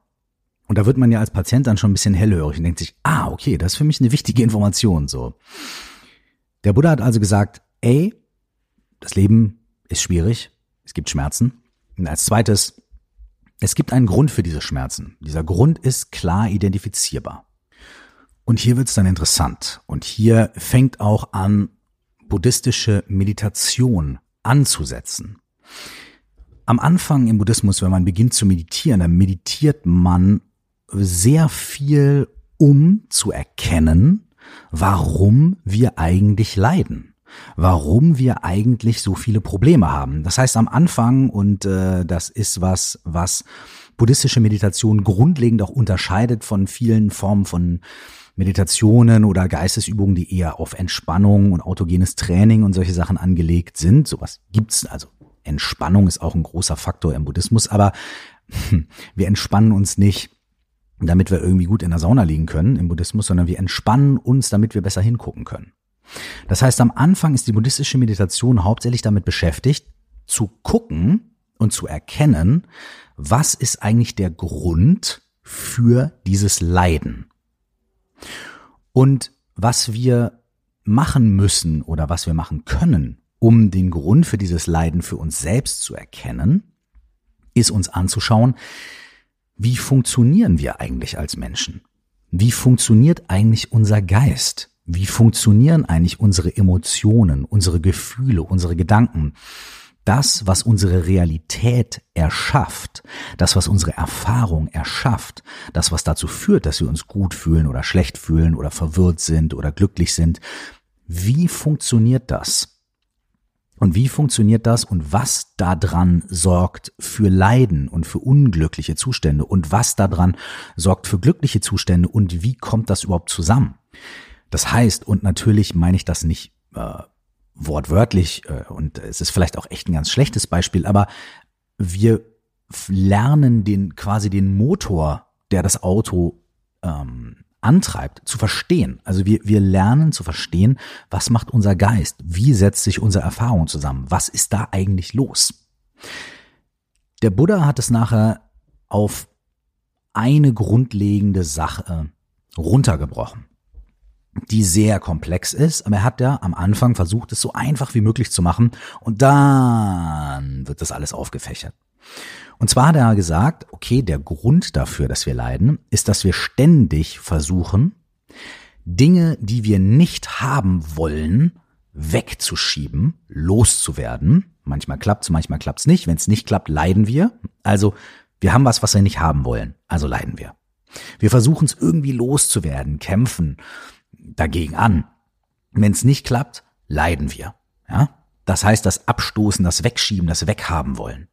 Und da wird man ja als Patient dann schon ein bisschen hellhörig und denkt sich, ah, okay, das ist für mich eine wichtige Information, so. Der Buddha hat also gesagt, ey, das Leben ist schwierig, es gibt Schmerzen. Und als zweites, es gibt einen Grund für diese Schmerzen. Dieser Grund ist klar identifizierbar. Und hier wird es dann interessant. Und hier fängt auch an, buddhistische Meditation anzusetzen. Am Anfang im Buddhismus, wenn man beginnt zu meditieren, dann meditiert man sehr viel, um zu erkennen, warum wir eigentlich leiden, warum wir eigentlich so viele Probleme haben. Das heißt am Anfang, und äh, das ist was, was buddhistische Meditation grundlegend auch unterscheidet von vielen Formen von Meditationen oder Geistesübungen, die eher auf Entspannung und autogenes Training und solche Sachen angelegt sind. Sowas gibt's, also Entspannung ist auch ein großer Faktor im Buddhismus, aber wir entspannen uns nicht damit wir irgendwie gut in der Sauna liegen können im Buddhismus, sondern wir entspannen uns, damit wir besser hingucken können. Das heißt, am Anfang ist die buddhistische Meditation hauptsächlich damit beschäftigt, zu gucken und zu erkennen, was ist eigentlich der Grund für dieses Leiden. Und was wir machen müssen oder was wir machen können, um den Grund für dieses Leiden für uns selbst zu erkennen, ist uns anzuschauen, wie funktionieren wir eigentlich als Menschen? Wie funktioniert eigentlich unser Geist? Wie funktionieren eigentlich unsere Emotionen, unsere Gefühle, unsere Gedanken? Das, was unsere Realität erschafft, das, was unsere Erfahrung erschafft, das, was dazu führt, dass wir uns gut fühlen oder schlecht fühlen oder verwirrt sind oder glücklich sind, wie funktioniert das? Und wie funktioniert das und was daran sorgt für Leiden und für unglückliche Zustände und was daran sorgt für glückliche Zustände und wie kommt das überhaupt zusammen? Das heißt, und natürlich meine ich das nicht äh, wortwörtlich äh, und es ist vielleicht auch echt ein ganz schlechtes Beispiel, aber wir lernen den quasi den Motor, der das Auto ähm, antreibt, zu verstehen. Also wir, wir lernen zu verstehen, was macht unser Geist, wie setzt sich unsere Erfahrung zusammen, was ist da eigentlich los. Der Buddha hat es nachher auf eine grundlegende Sache runtergebrochen, die sehr komplex ist, aber er hat ja am Anfang versucht, es so einfach wie möglich zu machen und dann wird das alles aufgefächert. Und zwar hat er gesagt, okay, der Grund dafür, dass wir leiden, ist, dass wir ständig versuchen, Dinge, die wir nicht haben wollen, wegzuschieben, loszuwerden. Manchmal klappt's, manchmal klappt's nicht. Wenn es nicht klappt, leiden wir. Also wir haben was, was wir nicht haben wollen. Also leiden wir. Wir versuchen es irgendwie loszuwerden, kämpfen dagegen an. Wenn es nicht klappt, leiden wir. Ja? Das heißt, das Abstoßen, das Wegschieben, das Weghaben wollen.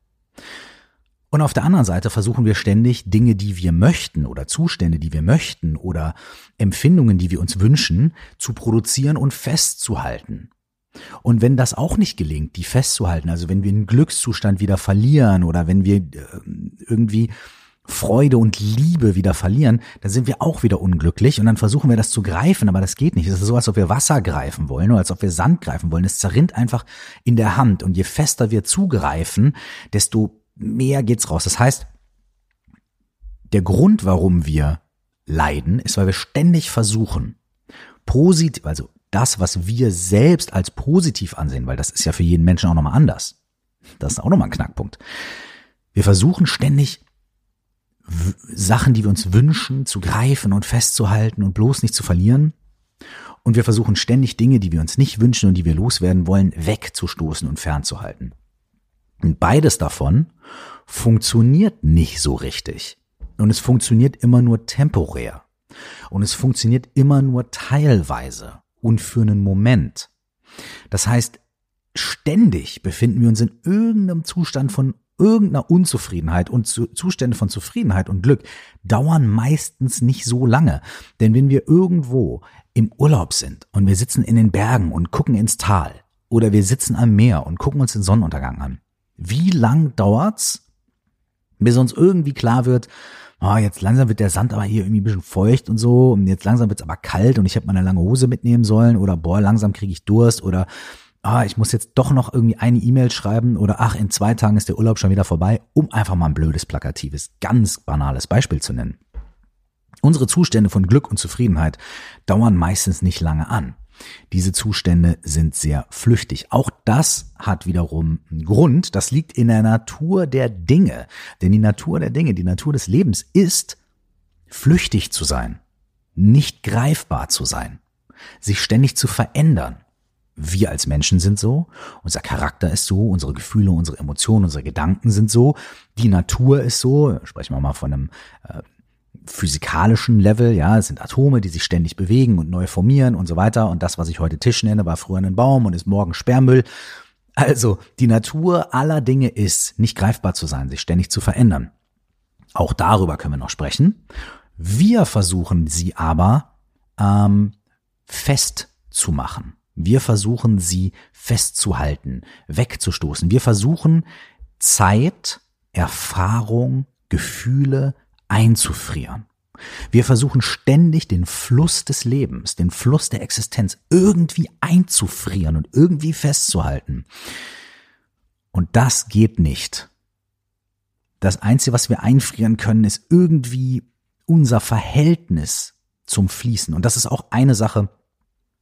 Und auf der anderen Seite versuchen wir ständig Dinge, die wir möchten oder Zustände, die wir möchten oder Empfindungen, die wir uns wünschen, zu produzieren und festzuhalten. Und wenn das auch nicht gelingt, die festzuhalten, also wenn wir einen Glückszustand wieder verlieren oder wenn wir äh, irgendwie Freude und Liebe wieder verlieren, dann sind wir auch wieder unglücklich und dann versuchen wir das zu greifen, aber das geht nicht. Es ist so, als ob wir Wasser greifen wollen oder als ob wir Sand greifen wollen. Es zerrinnt einfach in der Hand und je fester wir zugreifen, desto mehr geht's raus. Das heißt, der Grund, warum wir leiden, ist, weil wir ständig versuchen, positiv, also das, was wir selbst als positiv ansehen, weil das ist ja für jeden Menschen auch nochmal anders. Das ist auch nochmal ein Knackpunkt. Wir versuchen ständig Sachen, die wir uns wünschen, zu greifen und festzuhalten und bloß nicht zu verlieren. Und wir versuchen ständig Dinge, die wir uns nicht wünschen und die wir loswerden wollen, wegzustoßen und fernzuhalten. Und beides davon funktioniert nicht so richtig. Und es funktioniert immer nur temporär. Und es funktioniert immer nur teilweise und für einen Moment. Das heißt, ständig befinden wir uns in irgendeinem Zustand von irgendeiner Unzufriedenheit und Zustände von Zufriedenheit und Glück dauern meistens nicht so lange. Denn wenn wir irgendwo im Urlaub sind und wir sitzen in den Bergen und gucken ins Tal oder wir sitzen am Meer und gucken uns den Sonnenuntergang an, wie lang dauert's, bis uns irgendwie klar wird, oh, jetzt langsam wird der Sand aber hier irgendwie ein bisschen feucht und so und jetzt langsam wird's aber kalt und ich habe meine lange Hose mitnehmen sollen oder boah, langsam kriege ich Durst oder ah, ich muss jetzt doch noch irgendwie eine E-Mail schreiben oder ach, in zwei Tagen ist der Urlaub schon wieder vorbei, um einfach mal ein blödes, plakatives, ganz banales Beispiel zu nennen. Unsere Zustände von Glück und Zufriedenheit dauern meistens nicht lange an. Diese Zustände sind sehr flüchtig. Auch das hat wiederum einen Grund. Das liegt in der Natur der Dinge. Denn die Natur der Dinge, die Natur des Lebens ist, flüchtig zu sein, nicht greifbar zu sein, sich ständig zu verändern. Wir als Menschen sind so, unser Charakter ist so, unsere Gefühle, unsere Emotionen, unsere Gedanken sind so, die Natur ist so, sprechen wir mal von einem äh, physikalischen Level, ja, es sind Atome, die sich ständig bewegen und neu formieren und so weiter. Und das, was ich heute Tisch nenne, war früher ein Baum und ist morgen Sperrmüll. Also die Natur aller Dinge ist, nicht greifbar zu sein, sich ständig zu verändern. Auch darüber können wir noch sprechen. Wir versuchen sie aber ähm, festzumachen. Wir versuchen sie festzuhalten, wegzustoßen. Wir versuchen Zeit, Erfahrung, Gefühle, einzufrieren. Wir versuchen ständig den Fluss des Lebens, den Fluss der Existenz irgendwie einzufrieren und irgendwie festzuhalten. Und das geht nicht. Das Einzige, was wir einfrieren können, ist irgendwie unser Verhältnis zum Fließen. Und das ist auch eine Sache,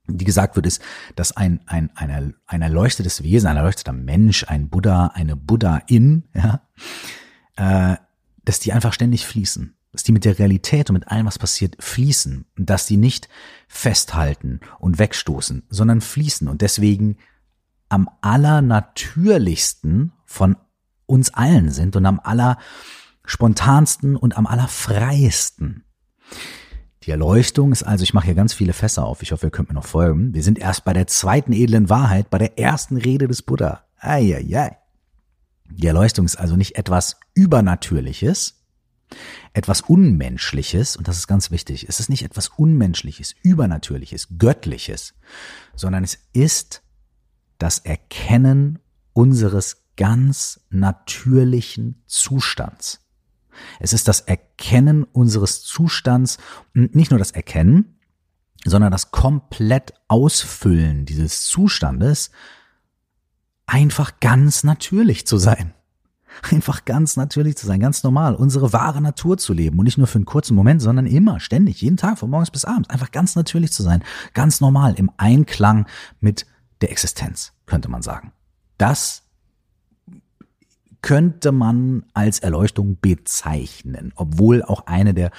die gesagt wird, ist, dass ein, ein, ein, ein erleuchtetes Wesen, ein erleuchteter Mensch, ein Buddha, eine Buddha-In, ja, äh, dass die einfach ständig fließen, dass die mit der Realität und mit allem, was passiert, fließen und dass die nicht festhalten und wegstoßen, sondern fließen und deswegen am allernatürlichsten von uns allen sind und am allerspontansten und am allerfreiesten. Die Erleuchtung ist also, ich mache hier ganz viele Fässer auf, ich hoffe, ihr könnt mir noch folgen. Wir sind erst bei der zweiten edlen Wahrheit, bei der ersten Rede des Buddha. Eieiei. Die Erleuchtung ist also nicht etwas Übernatürliches, etwas Unmenschliches, und das ist ganz wichtig, es ist nicht etwas Unmenschliches, Übernatürliches, Göttliches, sondern es ist das Erkennen unseres ganz natürlichen Zustands. Es ist das Erkennen unseres Zustands und nicht nur das Erkennen, sondern das komplett Ausfüllen dieses Zustandes einfach ganz natürlich zu sein. Einfach ganz natürlich zu sein, ganz normal, unsere wahre Natur zu leben und nicht nur für einen kurzen Moment, sondern immer, ständig, jeden Tag, von morgens bis abends, einfach ganz natürlich zu sein, ganz normal, im Einklang mit der Existenz, könnte man sagen. Das könnte man als Erleuchtung bezeichnen, obwohl auch eine der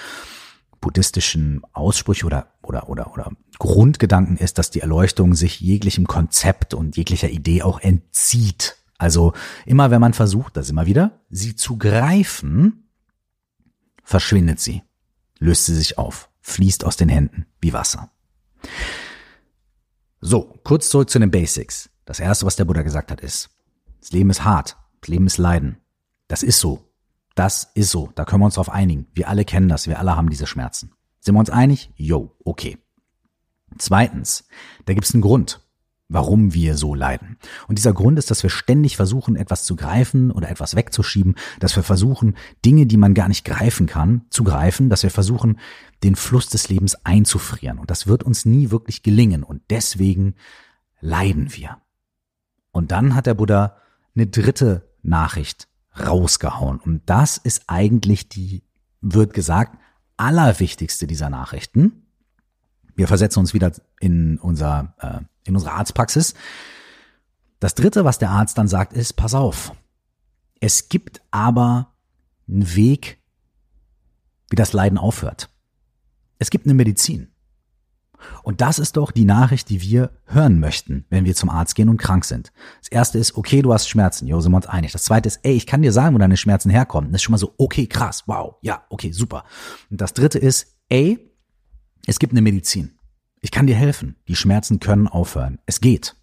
buddhistischen Aussprüche oder, oder, oder, oder Grundgedanken ist, dass die Erleuchtung sich jeglichem Konzept und jeglicher Idee auch entzieht. Also immer wenn man versucht, das immer wieder, sie zu greifen, verschwindet sie, löst sie sich auf, fließt aus den Händen wie Wasser. So, kurz zurück zu den Basics. Das erste, was der Buddha gesagt hat, ist, das Leben ist hart, Leben ist Leiden. Das ist so. Das ist so. Da können wir uns drauf einigen. Wir alle kennen das. Wir alle haben diese Schmerzen. Sind wir uns einig? Jo, okay. Zweitens, da gibt es einen Grund, warum wir so leiden. Und dieser Grund ist, dass wir ständig versuchen, etwas zu greifen oder etwas wegzuschieben, dass wir versuchen, Dinge, die man gar nicht greifen kann, zu greifen, dass wir versuchen, den Fluss des Lebens einzufrieren. Und das wird uns nie wirklich gelingen. Und deswegen leiden wir. Und dann hat der Buddha eine dritte Nachricht rausgehauen. Und das ist eigentlich die, wird gesagt, allerwichtigste dieser Nachrichten. Wir versetzen uns wieder in unser, äh, in unsere Arztpraxis. Das dritte, was der Arzt dann sagt, ist, pass auf. Es gibt aber einen Weg, wie das Leiden aufhört. Es gibt eine Medizin. Und das ist doch die Nachricht, die wir hören möchten, wenn wir zum Arzt gehen und krank sind. Das erste ist, okay, du hast Schmerzen. Jo, sind wir uns einig. Das zweite ist, ey, ich kann dir sagen, wo deine Schmerzen herkommen. Das ist schon mal so, okay, krass, wow, ja, okay, super. Und das dritte ist, ey, es gibt eine Medizin. Ich kann dir helfen. Die Schmerzen können aufhören. Es geht.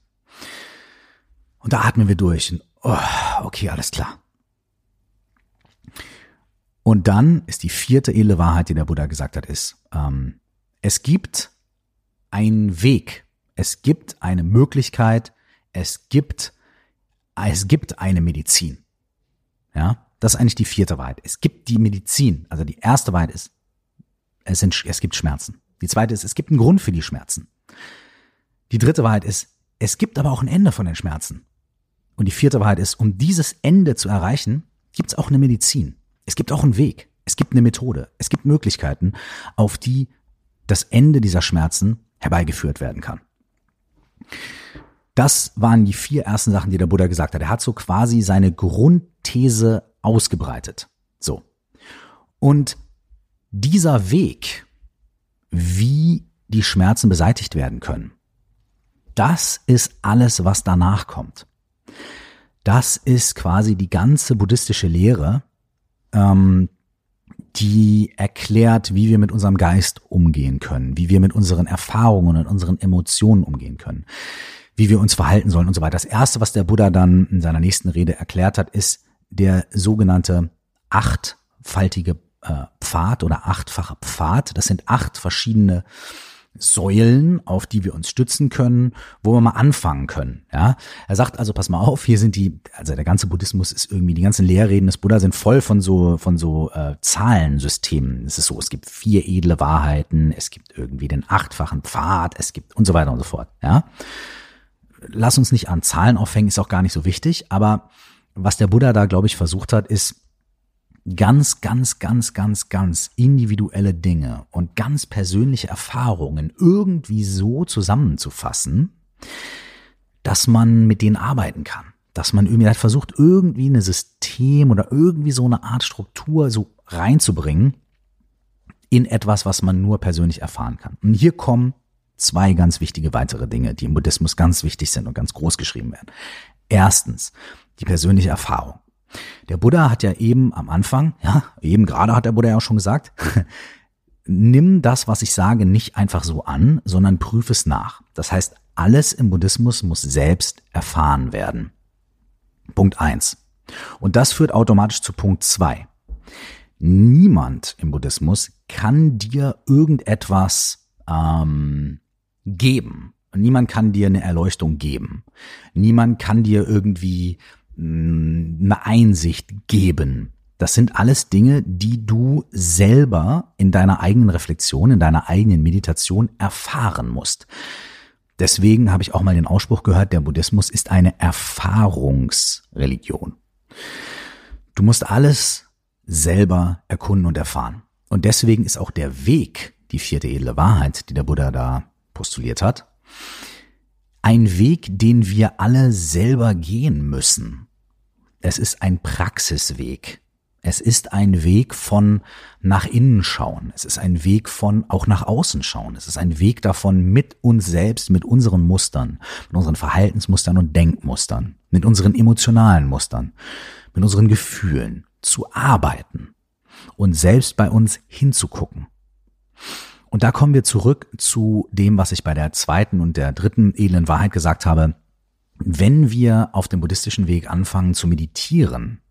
Und da atmen wir durch. Und, oh, okay, alles klar. Und dann ist die vierte edle Wahrheit, die der Buddha gesagt hat, ist, ähm, es gibt einen Weg. Es gibt eine Möglichkeit. Es gibt, es gibt eine Medizin. Ja, das ist eigentlich die vierte Wahrheit. Es gibt die Medizin. Also die erste Wahrheit ist, es, sind, es gibt Schmerzen. Die zweite ist, es gibt einen Grund für die Schmerzen. Die dritte Wahrheit ist, es gibt aber auch ein Ende von den Schmerzen. Und die vierte Wahrheit ist, um dieses Ende zu erreichen, gibt es auch eine Medizin. Es gibt auch einen Weg. Es gibt eine Methode, es gibt Möglichkeiten, auf die das Ende dieser Schmerzen herbeigeführt werden kann. Das waren die vier ersten Sachen, die der Buddha gesagt hat. Er hat so quasi seine Grundthese ausgebreitet. So. Und dieser Weg, wie die Schmerzen beseitigt werden können, das ist alles, was danach kommt. Das ist quasi die ganze buddhistische Lehre, ähm, die erklärt, wie wir mit unserem Geist umgehen können, wie wir mit unseren Erfahrungen und unseren Emotionen umgehen können, wie wir uns verhalten sollen und so weiter. Das erste, was der Buddha dann in seiner nächsten Rede erklärt hat, ist der sogenannte achtfaltige äh, Pfad oder achtfache Pfad. Das sind acht verschiedene Säulen, auf die wir uns stützen können, wo wir mal anfangen können. Ja, er sagt also, pass mal auf, hier sind die, also der ganze Buddhismus ist irgendwie, die ganzen Lehrreden des Buddha sind voll von so von so äh, Zahlensystemen. Es ist so, es gibt vier edle Wahrheiten, es gibt irgendwie den achtfachen Pfad, es gibt und so weiter und so fort. Ja, lass uns nicht an Zahlen aufhängen, ist auch gar nicht so wichtig. Aber was der Buddha da, glaube ich, versucht hat, ist ganz, ganz, ganz, ganz, ganz individuelle Dinge und ganz persönliche Erfahrungen irgendwie so zusammenzufassen, dass man mit denen arbeiten kann. Dass man irgendwie halt versucht, irgendwie ein System oder irgendwie so eine Art Struktur so reinzubringen in etwas, was man nur persönlich erfahren kann. Und hier kommen zwei ganz wichtige weitere Dinge, die im Buddhismus ganz wichtig sind und ganz groß geschrieben werden. Erstens, die persönliche Erfahrung. Der Buddha hat ja eben am Anfang, ja, eben gerade hat der Buddha ja auch schon gesagt, nimm das, was ich sage, nicht einfach so an, sondern prüf es nach. Das heißt, alles im Buddhismus muss selbst erfahren werden. Punkt eins. Und das führt automatisch zu Punkt zwei. Niemand im Buddhismus kann dir irgendetwas ähm, geben. Niemand kann dir eine Erleuchtung geben. Niemand kann dir irgendwie eine Einsicht geben. Das sind alles Dinge, die du selber in deiner eigenen Reflexion, in deiner eigenen Meditation erfahren musst. Deswegen habe ich auch mal den Ausspruch gehört, der Buddhismus ist eine Erfahrungsreligion. Du musst alles selber erkunden und erfahren. Und deswegen ist auch der Weg, die vierte edle Wahrheit, die der Buddha da postuliert hat, ein Weg, den wir alle selber gehen müssen. Es ist ein Praxisweg. Es ist ein Weg von nach innen schauen. Es ist ein Weg von auch nach außen schauen. Es ist ein Weg davon mit uns selbst, mit unseren Mustern, mit unseren Verhaltensmustern und Denkmustern, mit unseren emotionalen Mustern, mit unseren Gefühlen zu arbeiten und selbst bei uns hinzugucken. Und da kommen wir zurück zu dem, was ich bei der zweiten und der dritten edlen Wahrheit gesagt habe. Wenn wir auf dem buddhistischen Weg anfangen zu meditieren,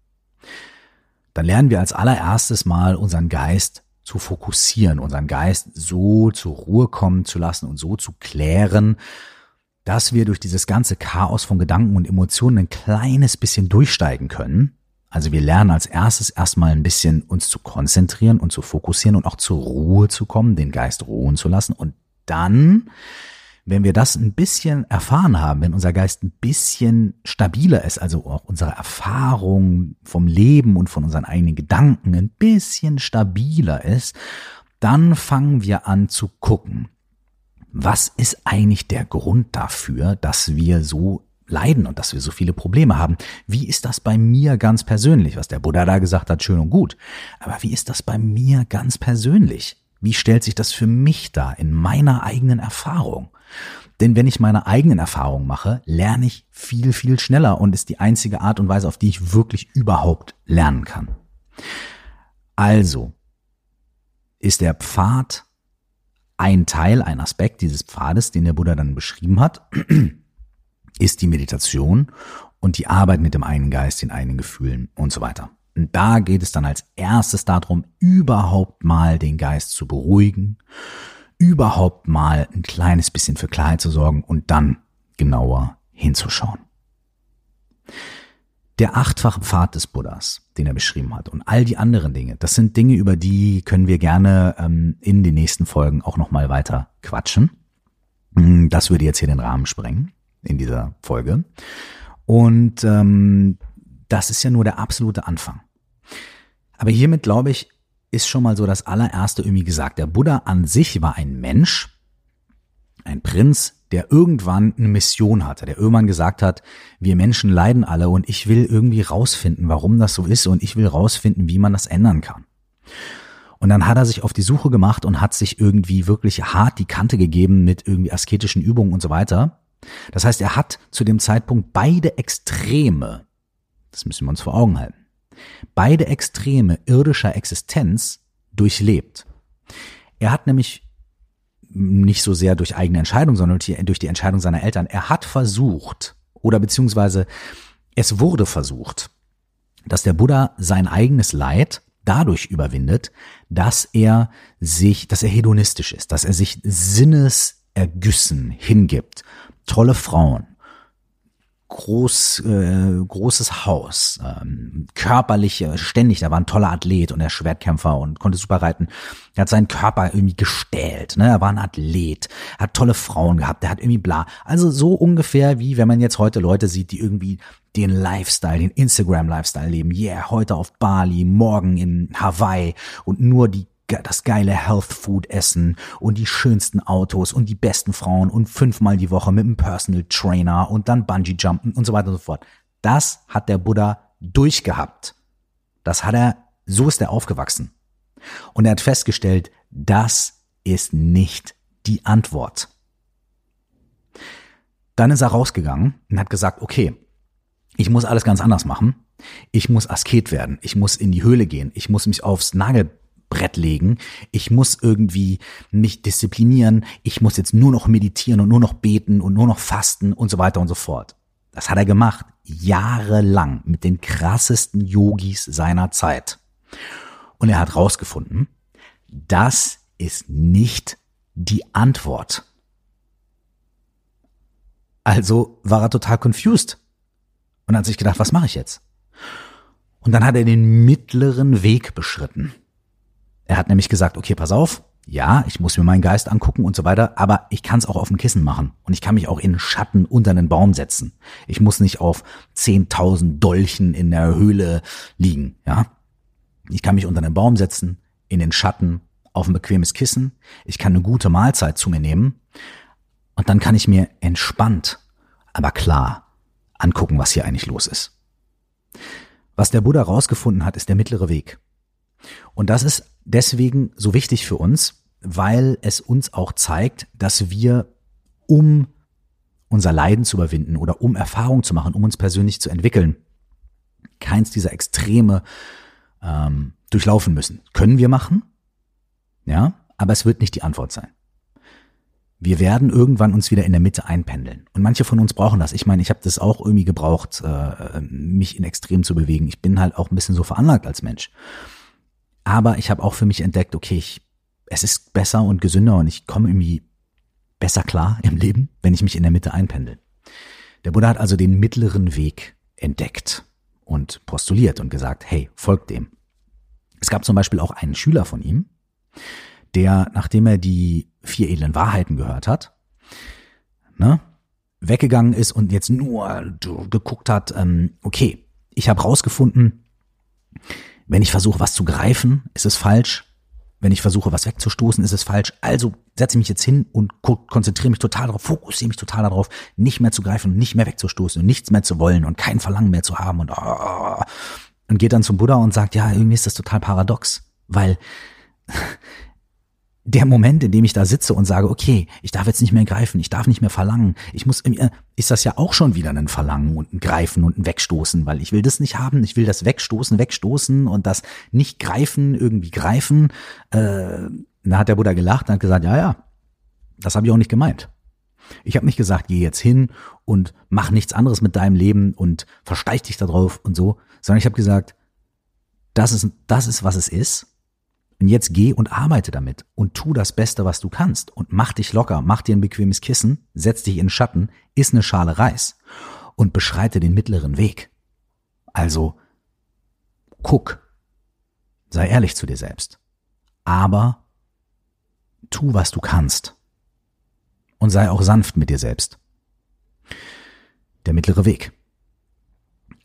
dann lernen wir als allererstes mal unseren Geist zu fokussieren, unseren Geist so zur Ruhe kommen zu lassen und so zu klären, dass wir durch dieses ganze Chaos von Gedanken und Emotionen ein kleines bisschen durchsteigen können also wir lernen als erstes erstmal ein bisschen uns zu konzentrieren und zu fokussieren und auch zur Ruhe zu kommen, den Geist ruhen zu lassen. Und dann, wenn wir das ein bisschen erfahren haben, wenn unser Geist ein bisschen stabiler ist, also auch unsere Erfahrung vom Leben und von unseren eigenen Gedanken ein bisschen stabiler ist, dann fangen wir an zu gucken. Was ist eigentlich der Grund dafür, dass wir so leiden und dass wir so viele Probleme haben. Wie ist das bei mir ganz persönlich? Was der Buddha da gesagt hat, schön und gut. Aber wie ist das bei mir ganz persönlich? Wie stellt sich das für mich dar in meiner eigenen Erfahrung? Denn wenn ich meine eigenen Erfahrungen mache, lerne ich viel, viel schneller und ist die einzige Art und Weise, auf die ich wirklich überhaupt lernen kann. Also ist der Pfad ein Teil, ein Aspekt dieses Pfades, den der Buddha dann beschrieben hat ist die Meditation und die Arbeit mit dem eigenen Geist, den eigenen Gefühlen und so weiter. Und da geht es dann als erstes darum, überhaupt mal den Geist zu beruhigen, überhaupt mal ein kleines bisschen für Klarheit zu sorgen und dann genauer hinzuschauen. Der achtfache Pfad des Buddhas, den er beschrieben hat und all die anderen Dinge, das sind Dinge, über die können wir gerne ähm, in den nächsten Folgen auch nochmal weiter quatschen. Hm, das würde jetzt hier den Rahmen sprengen in dieser Folge. Und ähm, das ist ja nur der absolute Anfang. Aber hiermit, glaube ich, ist schon mal so das allererste irgendwie gesagt. Der Buddha an sich war ein Mensch, ein Prinz, der irgendwann eine Mission hatte, der irgendwann gesagt hat, wir Menschen leiden alle und ich will irgendwie rausfinden, warum das so ist und ich will rausfinden, wie man das ändern kann. Und dann hat er sich auf die Suche gemacht und hat sich irgendwie wirklich hart die Kante gegeben mit irgendwie asketischen Übungen und so weiter. Das heißt, er hat zu dem Zeitpunkt beide Extreme, das müssen wir uns vor Augen halten, beide Extreme irdischer Existenz durchlebt. Er hat nämlich nicht so sehr durch eigene Entscheidung, sondern durch die Entscheidung seiner Eltern. Er hat versucht, oder beziehungsweise es wurde versucht, dass der Buddha sein eigenes Leid dadurch überwindet, dass er sich, dass er hedonistisch ist, dass er sich Sinnesergüssen hingibt. Tolle Frauen, groß, äh, großes Haus, ähm, körperlich, äh, ständig, da war ein toller Athlet und er Schwertkämpfer und konnte super reiten. Er hat seinen Körper irgendwie gestählt, ne? er war ein Athlet, hat tolle Frauen gehabt, der hat irgendwie bla. Also so ungefähr wie wenn man jetzt heute Leute sieht, die irgendwie den Lifestyle, den Instagram-Lifestyle leben. Yeah, heute auf Bali, morgen in Hawaii und nur die das geile Health Food essen und die schönsten Autos und die besten Frauen und fünfmal die Woche mit einem Personal Trainer und dann Bungee Jumpen und so weiter und so fort. Das hat der Buddha durchgehabt. Das hat er, so ist er aufgewachsen. Und er hat festgestellt, das ist nicht die Antwort. Dann ist er rausgegangen und hat gesagt, okay, ich muss alles ganz anders machen. Ich muss Asket werden. Ich muss in die Höhle gehen. Ich muss mich aufs Nagel Brett legen. Ich muss irgendwie mich disziplinieren. Ich muss jetzt nur noch meditieren und nur noch beten und nur noch fasten und so weiter und so fort. Das hat er gemacht. Jahrelang mit den krassesten Yogis seiner Zeit. Und er hat rausgefunden, das ist nicht die Antwort. Also war er total confused und hat sich gedacht, was mache ich jetzt? Und dann hat er den mittleren Weg beschritten. Er hat nämlich gesagt, okay, pass auf, ja, ich muss mir meinen Geist angucken und so weiter, aber ich kann es auch auf dem Kissen machen und ich kann mich auch in Schatten unter einen Baum setzen. Ich muss nicht auf 10.000 Dolchen in der Höhle liegen, ja. Ich kann mich unter einen Baum setzen, in den Schatten, auf ein bequemes Kissen. Ich kann eine gute Mahlzeit zu mir nehmen und dann kann ich mir entspannt, aber klar angucken, was hier eigentlich los ist. Was der Buddha rausgefunden hat, ist der mittlere Weg. Und das ist deswegen so wichtig für uns, weil es uns auch zeigt, dass wir, um unser Leiden zu überwinden oder um Erfahrung zu machen, um uns persönlich zu entwickeln, keins dieser Extreme ähm, durchlaufen müssen. Können wir machen, ja, aber es wird nicht die Antwort sein. Wir werden irgendwann uns wieder in der Mitte einpendeln. Und manche von uns brauchen das. Ich meine, ich habe das auch irgendwie gebraucht, äh, mich in Extrem zu bewegen. Ich bin halt auch ein bisschen so veranlagt als Mensch. Aber ich habe auch für mich entdeckt, okay, ich, es ist besser und gesünder und ich komme irgendwie besser klar im Leben, wenn ich mich in der Mitte einpendel. Der Buddha hat also den mittleren Weg entdeckt und postuliert und gesagt, hey, folgt dem. Es gab zum Beispiel auch einen Schüler von ihm, der, nachdem er die vier edlen Wahrheiten gehört hat, ne, weggegangen ist und jetzt nur geguckt hat, ähm, okay, ich habe rausgefunden, wenn ich versuche, was zu greifen, ist es falsch. Wenn ich versuche, was wegzustoßen, ist es falsch. Also setze ich mich jetzt hin und konzentriere mich total darauf, fokussiere mich total darauf, nicht mehr zu greifen und nicht mehr wegzustoßen und nichts mehr zu wollen und kein Verlangen mehr zu haben und, oh, und geht dann zum Buddha und sagt, ja, irgendwie ist das total paradox, weil der Moment, in dem ich da sitze und sage, okay, ich darf jetzt nicht mehr greifen, ich darf nicht mehr verlangen, ich muss, ist das ja auch schon wieder ein Verlangen und ein Greifen und ein Wegstoßen, weil ich will das nicht haben, ich will das wegstoßen, wegstoßen und das nicht greifen, irgendwie greifen. Äh, da hat der Buddha gelacht und hat gesagt, ja, ja, das habe ich auch nicht gemeint. Ich habe nicht gesagt, geh jetzt hin und mach nichts anderes mit deinem Leben und versteig dich da drauf und so, sondern ich habe gesagt, das ist, das ist, was es ist und jetzt geh und arbeite damit und tu das Beste, was du kannst und mach dich locker, mach dir ein bequemes Kissen, setz dich in Schatten, iss eine Schale Reis und beschreite den mittleren Weg. Also guck, sei ehrlich zu dir selbst, aber tu, was du kannst und sei auch sanft mit dir selbst. Der mittlere Weg.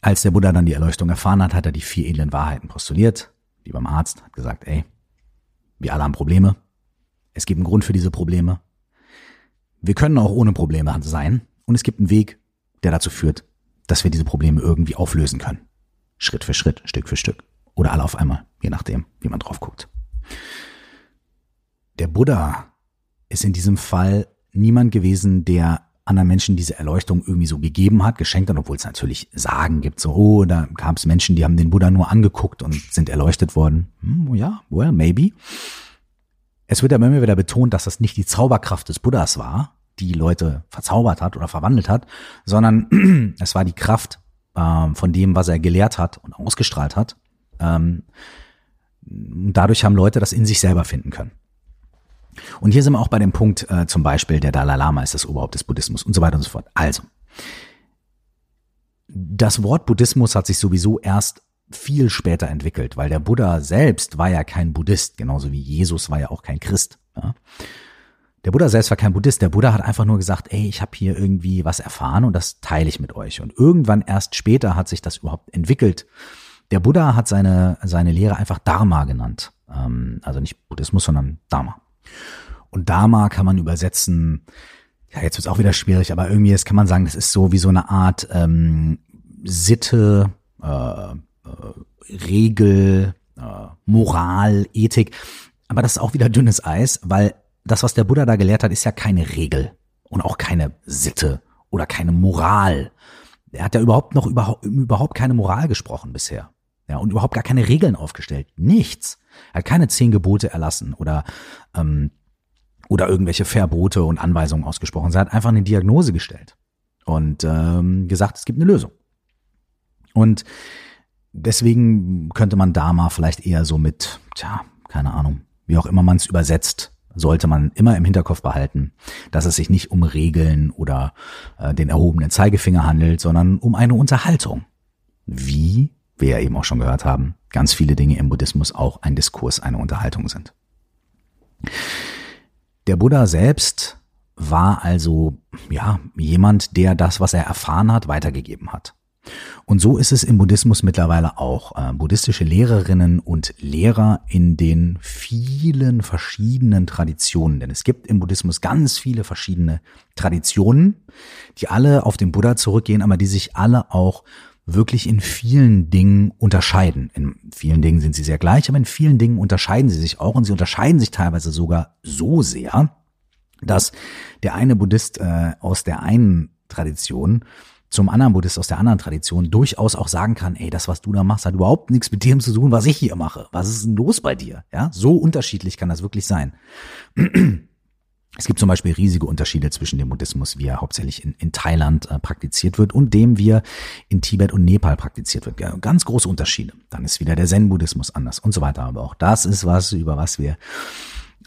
Als der Buddha dann die Erleuchtung erfahren hat, hat er die vier edlen Wahrheiten postuliert, wie beim Arzt, hat gesagt, ey, Wir alle haben Probleme. Es gibt einen Grund für diese Probleme. Wir können auch ohne Probleme sein. Und es gibt einen Weg, der dazu führt, dass wir diese Probleme irgendwie auflösen können. Schritt für Schritt, Stück für Stück. Oder alle auf einmal, je nachdem, wie man drauf guckt. Der Buddha ist in diesem Fall niemand gewesen, der anderen Menschen diese Erleuchtung irgendwie so gegeben hat, geschenkt hat, obwohl es natürlich Sagen gibt, so, oh, da gab es Menschen, die haben den Buddha nur angeguckt und sind erleuchtet worden. Hm, ja, well, maybe. Es wird aber immer wieder betont, dass das nicht die Zauberkraft des Buddhas war, die Leute verzaubert hat oder verwandelt hat, sondern es war die Kraft ähm, von dem, was er gelehrt hat und ausgestrahlt hat. Ähm, dadurch haben Leute das in sich selber finden können. Und hier sind wir auch bei dem Punkt, äh, zum Beispiel der Dalai Lama ist das Oberhaupt des Buddhismus und so weiter und so fort. Also, das Wort Buddhismus hat sich sowieso erst viel später entwickelt, weil der Buddha selbst war ja kein Buddhist, genauso wie Jesus war ja auch kein Christ. Ja. Der Buddha selbst war kein Buddhist. Der Buddha hat einfach nur gesagt, ey, ich habe hier irgendwie was erfahren und das teile ich mit euch. Und irgendwann erst später hat sich das überhaupt entwickelt. Der Buddha hat seine, seine Lehre einfach Dharma genannt. Ähm, also nicht Buddhismus, sondern Dharma. Und Dharma kann man übersetzen, ja, jetzt wird's auch wieder schwierig, aber irgendwie das kann man sagen, das ist so wie so eine Art ähm, Sitte, äh, äh, Regel, äh, Moral, Ethik. Aber das ist auch wieder dünnes Eis, weil das, was der Buddha da gelehrt hat, ist ja keine Regel und auch keine Sitte oder keine Moral. Er hat ja überhaupt noch überhaupt, überhaupt keine Moral gesprochen bisher. Ja, und überhaupt gar keine Regeln aufgestellt. Nichts. Er hat keine zehn Gebote erlassen oder, ähm, oder irgendwelche Verbote und Anweisungen ausgesprochen. Er hat einfach eine Diagnose gestellt und ähm, gesagt, es gibt eine Lösung. Und deswegen könnte man Dharma vielleicht eher so mit, tja, keine Ahnung, wie auch immer man es übersetzt, sollte man immer im Hinterkopf behalten, dass es sich nicht um Regeln oder äh, den erhobenen Zeigefinger handelt, sondern um eine Unterhaltung. Wie wir ja eben auch schon gehört haben, ganz viele Dinge im Buddhismus auch ein Diskurs, eine Unterhaltung sind. Der Buddha selbst war also, ja, jemand, der das, was er erfahren hat, weitergegeben hat. Und so ist es im Buddhismus mittlerweile auch. Äh, buddhistische Lehrerinnen und Lehrer in den vielen verschiedenen Traditionen. Denn es gibt im Buddhismus ganz viele verschiedene Traditionen, die alle auf den Buddha zurückgehen, aber die sich alle auch wirklich in vielen Dingen unterscheiden. In vielen Dingen sind sie sehr gleich, aber in vielen Dingen unterscheiden sie sich auch und sie unterscheiden sich teilweise sogar so sehr, dass der eine Buddhist äh, aus der einen Tradition zum anderen Buddhist aus der anderen Tradition durchaus auch sagen kann, ey, das, was du da machst, hat überhaupt nichts mit dem zu tun, was ich hier mache. Was ist denn los bei dir? Ja, so unterschiedlich kann das wirklich sein. Es gibt zum Beispiel riesige Unterschiede zwischen dem Buddhismus, wie er hauptsächlich in, in Thailand äh, praktiziert wird und dem, wie er in Tibet und Nepal praktiziert wird. Ja, ganz große Unterschiede. Dann ist wieder der Zen-Buddhismus anders und so weiter. Aber auch das ist was, über was wir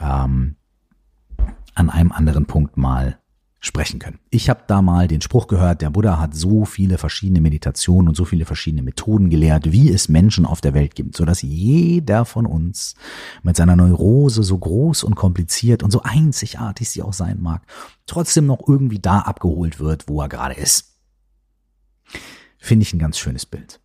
ähm, an einem anderen Punkt mal sprechen können. Ich habe da mal den Spruch gehört, der Buddha hat so viele verschiedene Meditationen und so viele verschiedene Methoden gelehrt, wie es Menschen auf der Welt gibt, so dass jeder von uns mit seiner Neurose so groß und kompliziert und so einzigartig sie auch sein mag, trotzdem noch irgendwie da abgeholt wird, wo er gerade ist. Finde ich ein ganz schönes Bild.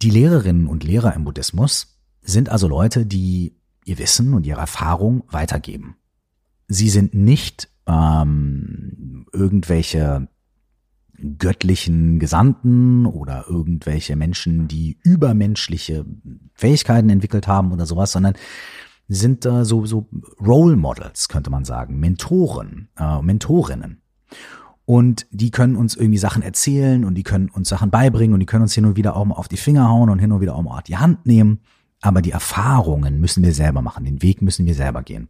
Die Lehrerinnen und Lehrer im Buddhismus sind also Leute, die ihr Wissen und ihre Erfahrung weitergeben. Sie sind nicht ähm, irgendwelche göttlichen Gesandten oder irgendwelche Menschen, die übermenschliche Fähigkeiten entwickelt haben oder sowas, sondern sind äh, so, so Role Models, könnte man sagen, Mentoren, äh, Mentorinnen. Und die können uns irgendwie Sachen erzählen und die können uns Sachen beibringen und die können uns hin und wieder auch mal auf die Finger hauen und hin und wieder auch mal auf die Hand nehmen. Aber die Erfahrungen müssen wir selber machen, den Weg müssen wir selber gehen.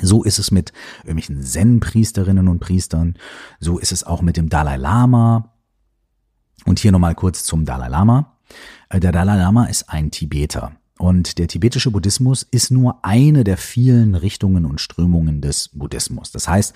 So ist es mit irgendwelchen Zen-Priesterinnen und Priestern. So ist es auch mit dem Dalai Lama. Und hier nochmal kurz zum Dalai Lama. Äh, der Dalai Lama ist ein Tibeter. Und der tibetische Buddhismus ist nur eine der vielen Richtungen und Strömungen des Buddhismus. Das heißt,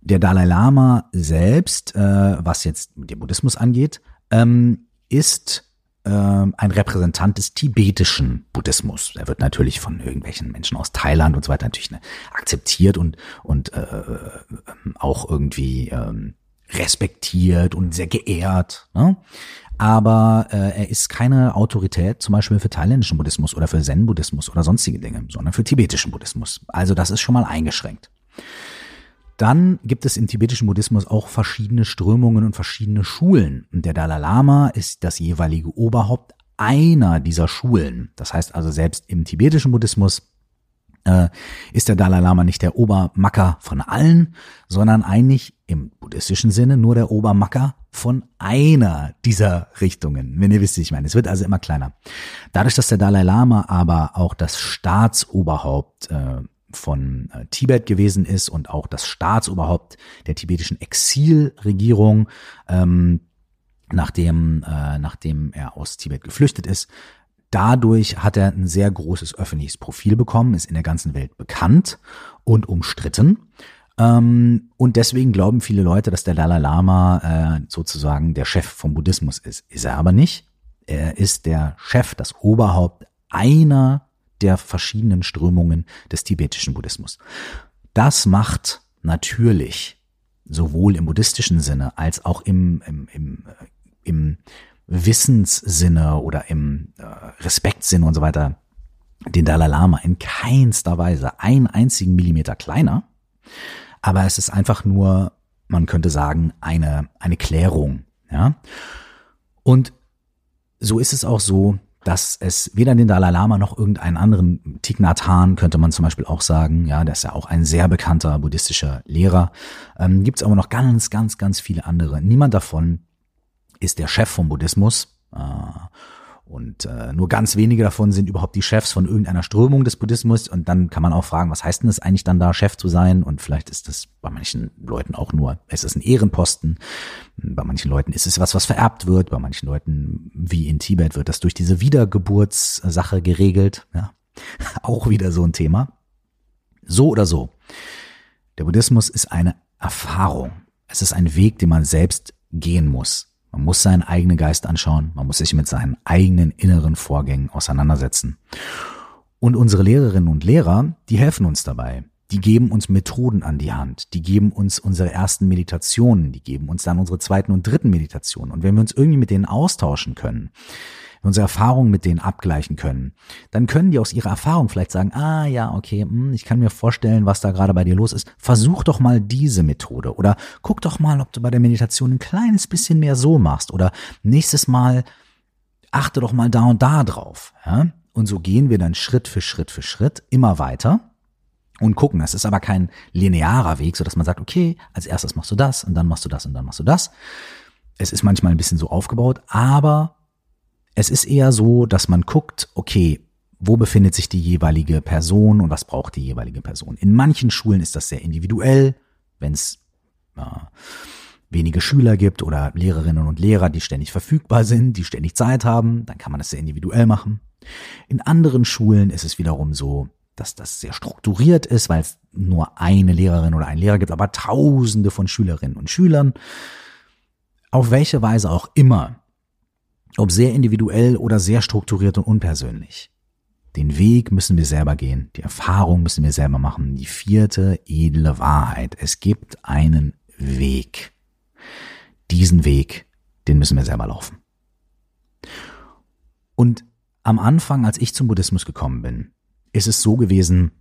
der Dalai Lama selbst, äh, was jetzt den Buddhismus angeht, ähm, ist ein Repräsentant des tibetischen Buddhismus. Er wird natürlich von irgendwelchen Menschen aus Thailand und so weiter natürlich ne, akzeptiert und, und äh, auch irgendwie ähm, respektiert und sehr geehrt. Ne? aber äh, er ist keine Autorität zum Beispiel für thailändischen Buddhismus oder für Zen-Buddhismus oder sonstige Dinge, sondern für tibetischen Buddhismus. Also das ist schon mal eingeschränkt. Dann gibt es im tibetischen Buddhismus auch verschiedene Strömungen und verschiedene Schulen. Und der Dalai Lama ist das jeweilige Oberhaupt einer dieser Schulen. Das heißt also selbst im tibetischen Buddhismus äh, ist der Dalai Lama nicht der Obermacker von allen, sondern eigentlich im buddhistischen Sinne nur der Obermacker von einer dieser Richtungen. Wenn ihr wisst, ich meine. Es wird also immer kleiner. Dadurch, dass der Dalai Lama aber auch das Staatsoberhaupt äh, von äh, Tibet gewesen ist und auch das Staatsoberhaupt der tibetischen Exilregierung, ähm, nachdem, äh, nachdem er aus Tibet geflüchtet ist. Dadurch hat er ein sehr großes öffentliches Profil bekommen, ist in der ganzen Welt bekannt und umstritten. Ähm, und deswegen glauben viele Leute, dass der Dalai Lama äh, sozusagen der Chef vom Buddhismus ist. Ist er aber nicht. Er ist der Chef, das Oberhaupt einer der verschiedenen Strömungen des tibetischen Buddhismus. Das macht natürlich sowohl im buddhistischen Sinne als auch im, im, im, im Wissenssinne oder im äh, Respektsinne und so weiter den Dalai Lama in keinster Weise einen einzigen Millimeter kleiner. Aber es ist einfach nur, man könnte sagen, eine, eine Klärung, ja. Und so ist es auch so, dass es weder den Dalai Lama noch irgendeinen anderen Thich Nhat Hanh könnte man zum Beispiel auch sagen, ja, der ist ja auch ein sehr bekannter buddhistischer Lehrer. Ähm, Gibt es aber noch ganz, ganz, ganz viele andere. Niemand davon ist der Chef vom Buddhismus. Äh, und äh, nur ganz wenige davon sind überhaupt die Chefs von irgendeiner Strömung des Buddhismus. Und dann kann man auch fragen, was heißt denn es eigentlich dann da, Chef zu sein? Und vielleicht ist das bei manchen Leuten auch nur, es ist ein Ehrenposten. Bei manchen Leuten ist es was, was vererbt wird. Bei manchen Leuten, wie in Tibet, wird das durch diese Wiedergeburtssache geregelt. Ja, auch wieder so ein Thema. So oder so. Der Buddhismus ist eine Erfahrung. Es ist ein Weg, den man selbst gehen muss. Man muss seinen eigenen Geist anschauen, man muss sich mit seinen eigenen inneren Vorgängen auseinandersetzen. Und unsere Lehrerinnen und Lehrer, die helfen uns dabei. Die geben uns Methoden an die Hand, die geben uns unsere ersten Meditationen, die geben uns dann unsere zweiten und dritten Meditationen. Und wenn wir uns irgendwie mit denen austauschen können, unsere Erfahrungen mit denen abgleichen können, dann können die aus ihrer Erfahrung vielleicht sagen, ah ja, okay, hm, ich kann mir vorstellen, was da gerade bei dir los ist. Versuch doch mal diese Methode oder guck doch mal, ob du bei der Meditation ein kleines bisschen mehr so machst oder nächstes Mal achte doch mal da und da drauf. Ja? Und so gehen wir dann Schritt für Schritt für Schritt immer weiter und gucken. Es ist aber kein linearer Weg, so dass man sagt, okay, als erstes machst du das und dann machst du das und dann machst du das. Es ist manchmal ein bisschen so aufgebaut, aber es ist eher so, dass man guckt, okay, wo befindet sich die jeweilige Person und was braucht die jeweilige Person. In manchen Schulen ist das sehr individuell, wenn es äh, wenige Schüler gibt oder Lehrerinnen und Lehrer, die ständig verfügbar sind, die ständig Zeit haben, dann kann man das sehr individuell machen. In anderen Schulen ist es wiederum so, dass das sehr strukturiert ist, weil es nur eine Lehrerin oder einen Lehrer gibt, aber tausende von Schülerinnen und Schülern. Auf welche Weise auch immer ob sehr individuell oder sehr strukturiert und unpersönlich. Den Weg müssen wir selber gehen, die Erfahrung müssen wir selber machen. Die vierte edle Wahrheit. Es gibt einen Weg. Diesen Weg, den müssen wir selber laufen. Und am Anfang, als ich zum Buddhismus gekommen bin, ist es so gewesen,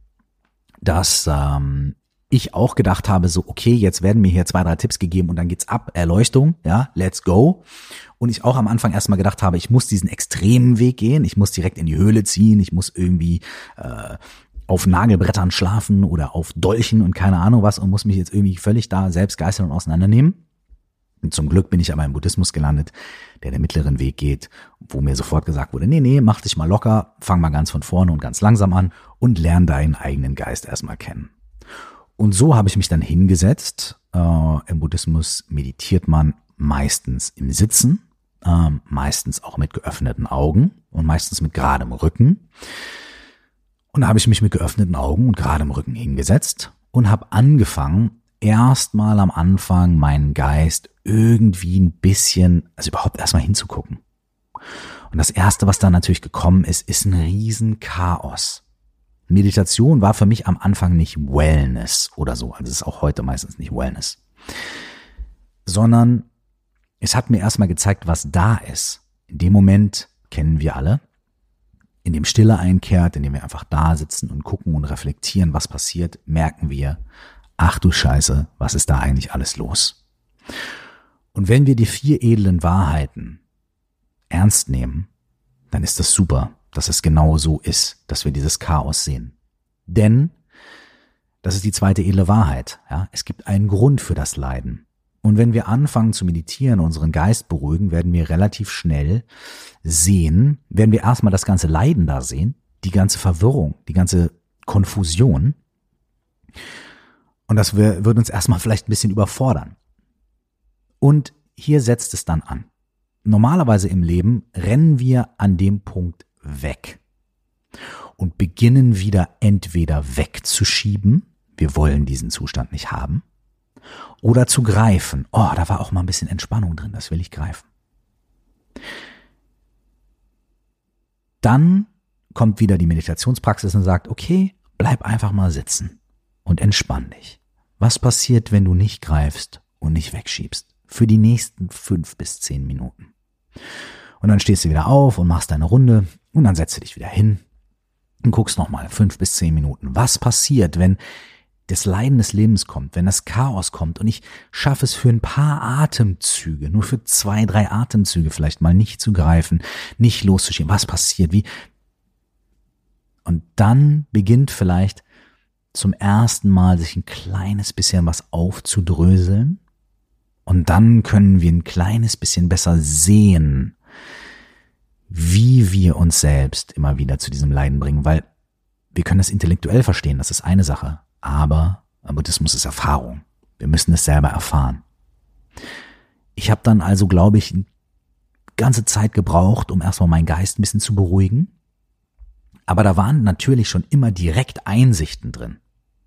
dass ähm, ich auch gedacht habe, so, okay, jetzt werden mir hier zwei, drei Tipps gegeben und dann geht's ab, Erleuchtung, ja, let's go. Und ich auch am Anfang erstmal gedacht habe, ich muss diesen extremen Weg gehen, ich muss direkt in die Höhle ziehen, ich muss irgendwie äh, auf Nagelbrettern schlafen oder auf Dolchen und keine Ahnung was und muss mich jetzt irgendwie völlig da selbst geißeln und auseinandernehmen. Zum Glück bin ich aber im Buddhismus gelandet, der den mittleren Weg geht, wo mir sofort gesagt wurde, nee, nee, mach dich mal locker, fang mal ganz von vorne und ganz langsam an und lern deinen eigenen Geist erstmal kennen. Und so habe ich mich dann hingesetzt. Äh, Im Buddhismus meditiert man meistens im Sitzen, äh, meistens auch mit geöffneten Augen und meistens mit geradem Rücken. Und da habe ich mich mit geöffneten Augen und geradem Rücken hingesetzt und habe angefangen, erstmal am Anfang meinen Geist irgendwie ein bisschen, also überhaupt erstmal hinzugucken. Und das erste, was da natürlich gekommen ist, ist ein Riesenchaos. Meditation war für mich am Anfang nicht Wellness oder so. Also es ist auch heute meistens nicht Wellness. Sondern es hat mir erstmal gezeigt, was da ist. In dem Moment kennen wir alle, in dem Stille einkehrt, in dem wir einfach da sitzen und gucken und reflektieren, was passiert, merken wir, ach du Scheiße, was ist da eigentlich alles los? Und wenn wir die vier edlen Wahrheiten ernst nehmen, dann ist das super, dass es genau so ist, dass wir dieses Chaos sehen. Denn, das ist die zweite edle Wahrheit, ja, es gibt einen Grund für das Leiden. Und wenn wir anfangen zu meditieren, unseren Geist beruhigen, werden wir relativ schnell sehen, werden wir erstmal das ganze Leiden da sehen, die ganze Verwirrung, die ganze Konfusion. Und das wird uns erstmal vielleicht ein bisschen überfordern. Und hier setzt es dann an. Normalerweise im Leben rennen wir an dem Punkt weg und beginnen wieder entweder wegzuschieben, wir wollen diesen Zustand nicht haben, oder zu greifen. Oh, da war auch mal ein bisschen Entspannung drin, das will ich greifen. Dann kommt wieder die Meditationspraxis und sagt, okay, bleib einfach mal sitzen und entspann dich. Was passiert, wenn du nicht greifst und nicht wegschiebst? Für die nächsten fünf bis zehn Minuten. Und dann stehst du wieder auf und machst deine Runde und dann setzt du dich wieder hin und guckst nochmal fünf bis zehn Minuten. Was passiert, wenn das Leiden des Lebens kommt, wenn das Chaos kommt und ich schaffe es für ein paar Atemzüge, nur für zwei, drei Atemzüge vielleicht mal nicht zu greifen, nicht loszuschieben. Was passiert? Wie? Und dann beginnt vielleicht zum ersten Mal sich ein kleines bisschen was aufzudröseln. Und dann können wir ein kleines bisschen besser sehen, wie wir uns selbst immer wieder zu diesem Leiden bringen, weil wir können das intellektuell verstehen, das ist eine Sache aber Buddhismus ist Erfahrung. Wir müssen es selber erfahren. Ich habe dann also, glaube ich, ganze Zeit gebraucht, um erstmal meinen Geist ein bisschen zu beruhigen. Aber da waren natürlich schon immer direkt Einsichten drin.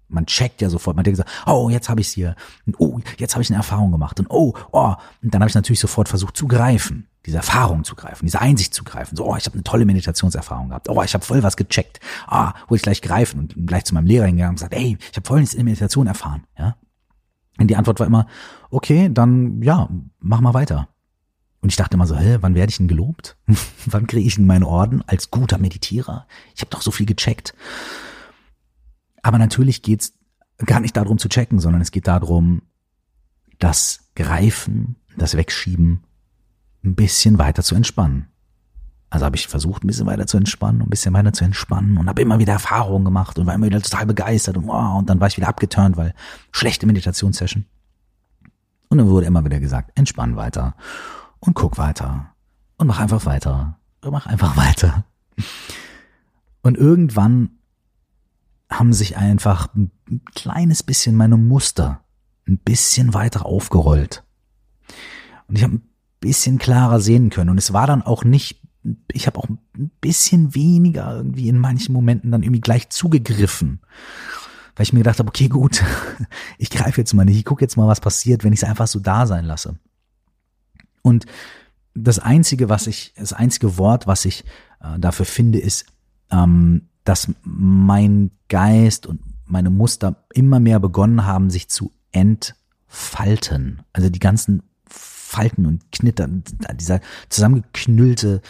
Man checkt ja sofort, man denkt so, oh, jetzt habe ich hier, und oh, jetzt habe ich eine Erfahrung gemacht und oh, oh, und dann habe ich natürlich sofort versucht zu greifen diese Erfahrung zu greifen, diese Einsicht zu greifen. So, oh, ich habe eine tolle Meditationserfahrung gehabt. Oh, ich habe voll was gecheckt. Ah, wo ich gleich greifen und gleich zu meinem Lehrer hingegangen und gesagt, ey, ich habe voll eine Meditation erfahren. Ja. Und die Antwort war immer, okay, dann ja, mach mal weiter. Und ich dachte immer so, hä, wann werde ich denn gelobt? wann kriege ich denn meinen Orden als guter Meditierer? Ich habe doch so viel gecheckt. Aber natürlich geht's gar nicht darum zu checken, sondern es geht darum, das Greifen, das Wegschieben ein bisschen weiter zu entspannen. Also habe ich versucht, ein bisschen weiter zu entspannen, ein bisschen weiter zu entspannen und habe immer wieder Erfahrungen gemacht und war immer wieder total begeistert und, wow, und dann war ich wieder abgeturnt, weil schlechte Meditationssession. Und dann wurde immer wieder gesagt, entspann weiter und guck weiter und mach einfach weiter und mach einfach weiter. Und irgendwann haben sich einfach ein kleines bisschen meine Muster ein bisschen weiter aufgerollt. Und ich habe ein bisschen klarer sehen können. Und es war dann auch nicht, ich habe auch ein bisschen weniger irgendwie in manchen Momenten dann irgendwie gleich zugegriffen. Weil ich mir gedacht habe, okay, gut, ich greife jetzt mal nicht, ich gucke jetzt mal, was passiert, wenn ich es einfach so da sein lasse. Und das einzige, was ich, das einzige Wort, was ich äh, dafür finde, ist, ähm, dass mein Geist und meine Muster immer mehr begonnen haben, sich zu entfalten. Also die ganzen Falten und Knittern, dieser zusammengeknüllte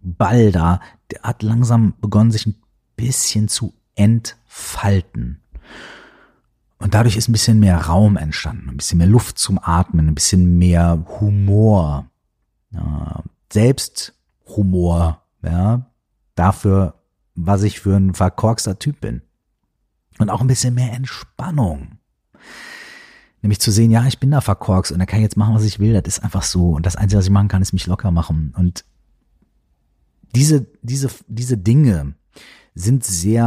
Ball da, der hat langsam begonnen, sich ein bisschen zu entfalten. Und dadurch ist ein bisschen mehr Raum entstanden, ein bisschen mehr Luft zum Atmen, ein bisschen mehr Humor, Selbsthumor, ja, dafür, was ich für ein verkorkster Typ bin. Und auch ein bisschen mehr Entspannung. Nämlich zu sehen, ja, ich bin da verkorkst und da kann ich jetzt machen, was ich will. Das ist einfach so. Und das Einzige, was ich machen kann, ist mich locker machen. Und diese, diese, diese Dinge sind sehr,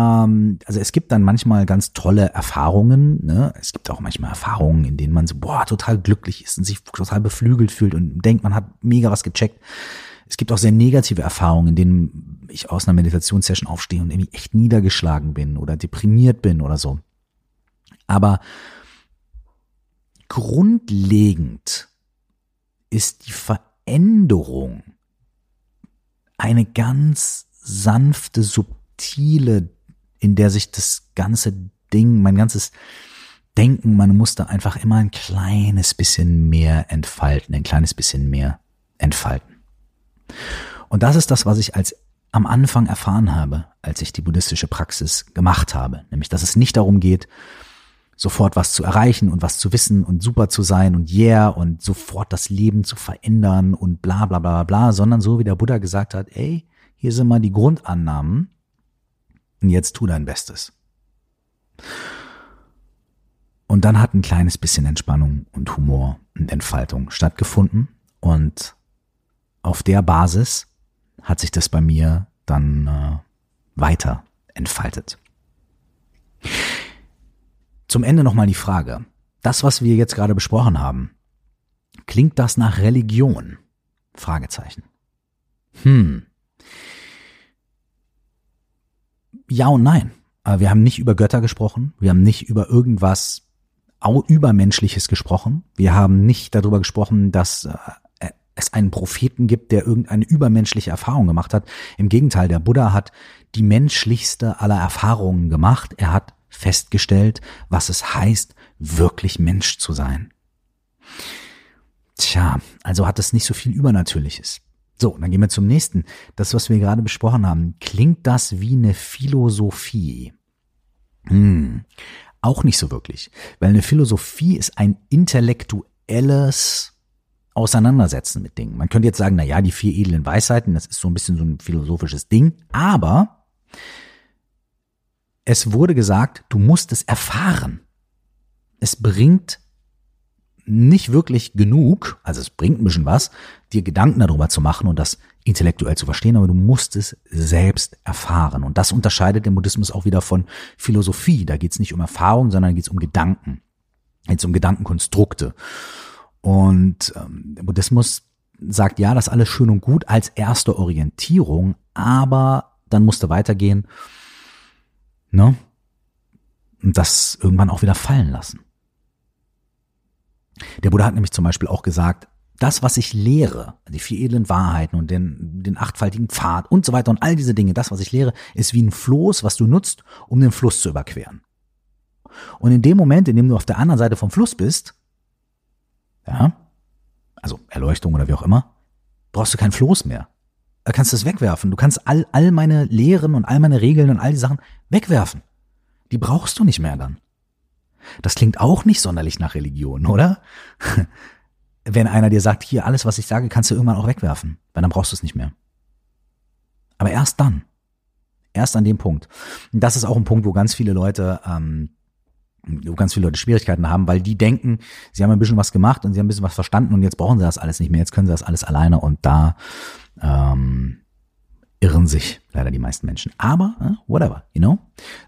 also es gibt dann manchmal ganz tolle Erfahrungen. Ne? Es gibt auch manchmal Erfahrungen, in denen man so, boah, total glücklich ist und sich total beflügelt fühlt und denkt, man hat mega was gecheckt. Es gibt auch sehr negative Erfahrungen, in denen ich aus einer Meditationssession aufstehe und irgendwie echt niedergeschlagen bin oder deprimiert bin oder so. Aber grundlegend ist die Veränderung eine ganz sanfte, subtile, in der sich das ganze Ding, mein ganzes denken, man musste einfach immer ein kleines bisschen mehr entfalten, ein kleines bisschen mehr entfalten. Und das ist das, was ich als am Anfang erfahren habe, als ich die buddhistische Praxis gemacht habe. Nämlich, dass es nicht darum geht, sofort was zu erreichen und was zu wissen und super zu sein und yeah und sofort das Leben zu verändern und bla bla bla bla, sondern so wie der Buddha gesagt hat, ey, hier sind mal die Grundannahmen und jetzt tu dein Bestes. Und dann hat ein kleines bisschen Entspannung und Humor und Entfaltung stattgefunden und auf der Basis hat sich das bei mir dann äh, weiter entfaltet. Zum Ende nochmal die Frage. Das, was wir jetzt gerade besprochen haben, klingt das nach Religion? Fragezeichen. Hm. Ja und nein. Aber wir haben nicht über Götter gesprochen. Wir haben nicht über irgendwas Übermenschliches gesprochen. Wir haben nicht darüber gesprochen, dass äh, es einen Propheten gibt, der irgendeine übermenschliche Erfahrung gemacht hat. Im Gegenteil, der Buddha hat die menschlichste aller Erfahrungen gemacht. Er hat festgestellt, was es heißt, wirklich Mensch zu sein. Tja, also hat es nicht so viel Übernatürliches. So, dann gehen wir zum nächsten. Das, was wir gerade besprochen haben, klingt das wie eine Philosophie? Hm, auch nicht so wirklich, weil eine Philosophie ist ein intellektuelles Auseinandersetzen mit Dingen. Man könnte jetzt sagen, na ja, die vier edlen Weisheiten, das ist so ein bisschen so ein philosophisches Ding, aber es wurde gesagt, du musst es erfahren. Es bringt nicht wirklich genug, also es bringt ein bisschen was, dir Gedanken darüber zu machen und das intellektuell zu verstehen, aber du musst es selbst erfahren. Und das unterscheidet den Buddhismus auch wieder von Philosophie. Da geht es nicht um Erfahrung, sondern geht es um Gedanken. Geht um Gedankenkonstrukte. Und ähm, der Buddhismus sagt, ja, das alles schön und gut als erste Orientierung, aber dann musste weitergehen Ne? Und das irgendwann auch wieder fallen lassen. Der Buddha hat nämlich zum Beispiel auch gesagt, das, was ich lehre, die vier edlen Wahrheiten und den, den achtfaltigen Pfad und so weiter und all diese Dinge, das, was ich lehre, ist wie ein Floß, was du nutzt, um den Fluss zu überqueren. Und in dem Moment, in dem du auf der anderen Seite vom Fluss bist, ja, also Erleuchtung oder wie auch immer, brauchst du kein Floß mehr kannst du es wegwerfen. Du kannst all, all meine Lehren und all meine Regeln und all die Sachen wegwerfen. Die brauchst du nicht mehr dann. Das klingt auch nicht sonderlich nach Religion, oder? Wenn einer dir sagt, hier, alles, was ich sage, kannst du irgendwann auch wegwerfen, weil dann brauchst du es nicht mehr. Aber erst dann. Erst an dem Punkt. Und das ist auch ein Punkt, wo ganz viele Leute, ähm, wo ganz viele Leute Schwierigkeiten haben, weil die denken, sie haben ein bisschen was gemacht und sie haben ein bisschen was verstanden und jetzt brauchen sie das alles nicht mehr, jetzt können sie das alles alleine und da ähm, irren sich leider die meisten Menschen. Aber, äh, whatever, you know?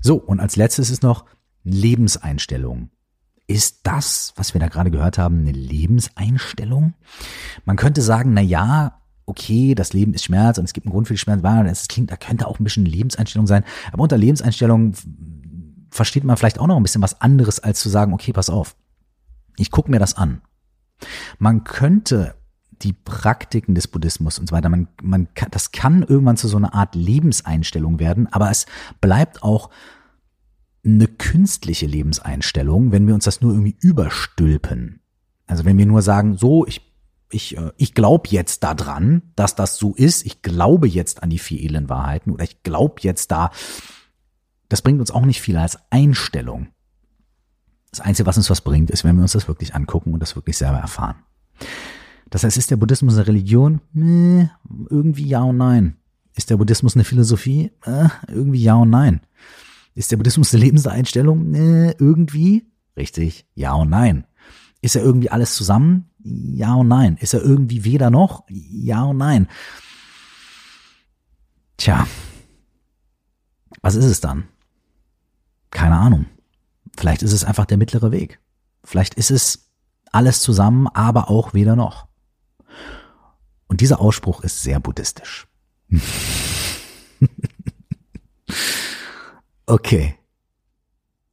So, und als letztes ist noch Lebenseinstellung. Ist das, was wir da gerade gehört haben, eine Lebenseinstellung? Man könnte sagen, na ja, okay, das Leben ist Schmerz und es gibt einen Grund für die Schmerz. Es klingt, da könnte auch ein bisschen Lebenseinstellung sein. Aber unter Lebenseinstellung versteht man vielleicht auch noch ein bisschen was anderes, als zu sagen, okay, pass auf. Ich gucke mir das an. Man könnte die Praktiken des Buddhismus und so weiter. Man, man kann, das kann irgendwann zu so einer Art Lebenseinstellung werden, aber es bleibt auch eine künstliche Lebenseinstellung, wenn wir uns das nur irgendwie überstülpen. Also wenn wir nur sagen, so, ich ich, äh, ich glaube jetzt daran, dass das so ist. Ich glaube jetzt an die vier edlen Wahrheiten oder ich glaube jetzt da. Das bringt uns auch nicht viel als Einstellung. Das Einzige, was uns was bringt, ist, wenn wir uns das wirklich angucken und das wirklich selber erfahren. Das heißt, ist der Buddhismus eine Religion? Äh, irgendwie ja und nein. Ist der Buddhismus eine Philosophie? Äh, irgendwie ja und nein. Ist der Buddhismus eine Lebenseinstellung? Äh, irgendwie? Richtig, ja und nein. Ist er irgendwie alles zusammen? Ja und nein. Ist er irgendwie weder noch? Ja und nein. Tja, was ist es dann? Keine Ahnung. Vielleicht ist es einfach der mittlere Weg. Vielleicht ist es alles zusammen, aber auch weder noch. Und dieser Ausspruch ist sehr buddhistisch. okay.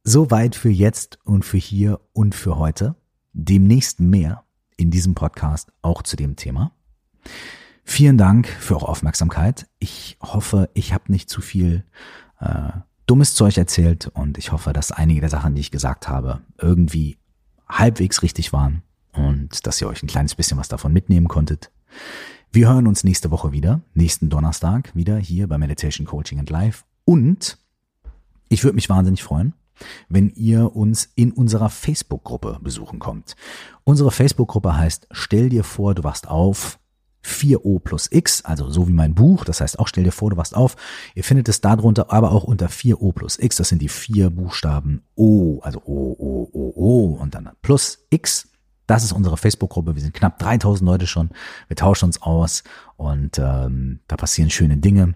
Soweit für jetzt und für hier und für heute. Demnächst mehr in diesem Podcast auch zu dem Thema. Vielen Dank für eure Aufmerksamkeit. Ich hoffe, ich habe nicht zu viel äh, dummes Zeug erzählt und ich hoffe, dass einige der Sachen, die ich gesagt habe, irgendwie halbwegs richtig waren und dass ihr euch ein kleines bisschen was davon mitnehmen konntet. Wir hören uns nächste Woche wieder, nächsten Donnerstag wieder hier bei Meditation Coaching and Life und ich würde mich wahnsinnig freuen, wenn ihr uns in unserer Facebook-Gruppe besuchen kommt. Unsere Facebook-Gruppe heißt Stell dir vor, du wachst auf 4O plus X, also so wie mein Buch. Das heißt auch, stell dir vor, du wachst auf. Ihr findet es darunter, aber auch unter 4O plus X. Das sind die vier Buchstaben O, also O, O, O, O und dann plus X. Das ist unsere Facebook-Gruppe. Wir sind knapp 3000 Leute schon. Wir tauschen uns aus und ähm, da passieren schöne Dinge.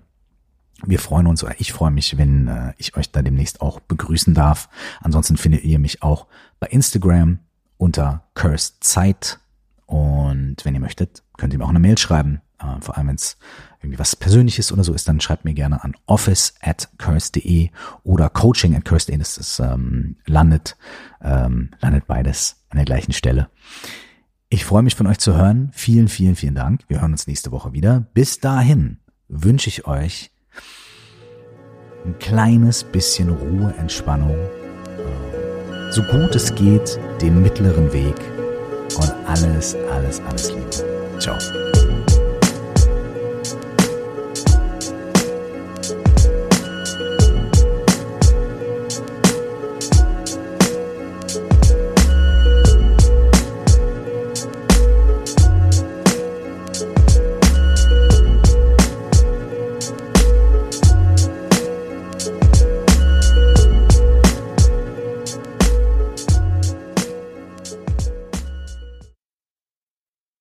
Wir freuen uns, oder ich freue mich, wenn äh, ich euch da demnächst auch begrüßen darf. Ansonsten findet ihr mich auch bei Instagram unter Cursed Zeit. Und wenn ihr möchtet, könnt ihr mir auch eine Mail schreiben. Äh, vor allem, wenn es irgendwie was Persönliches oder so ist, dann schreibt mir gerne an office at curse.de oder coaching at curse.de. Das ist, ähm, landet, ähm, landet beides an der gleichen Stelle. Ich freue mich von euch zu hören. Vielen, vielen, vielen Dank. Wir hören uns nächste Woche wieder. Bis dahin wünsche ich euch ein kleines bisschen Ruhe, Entspannung, äh, so gut es geht, den mittleren Weg und alles, alles, alles Liebe. 죠.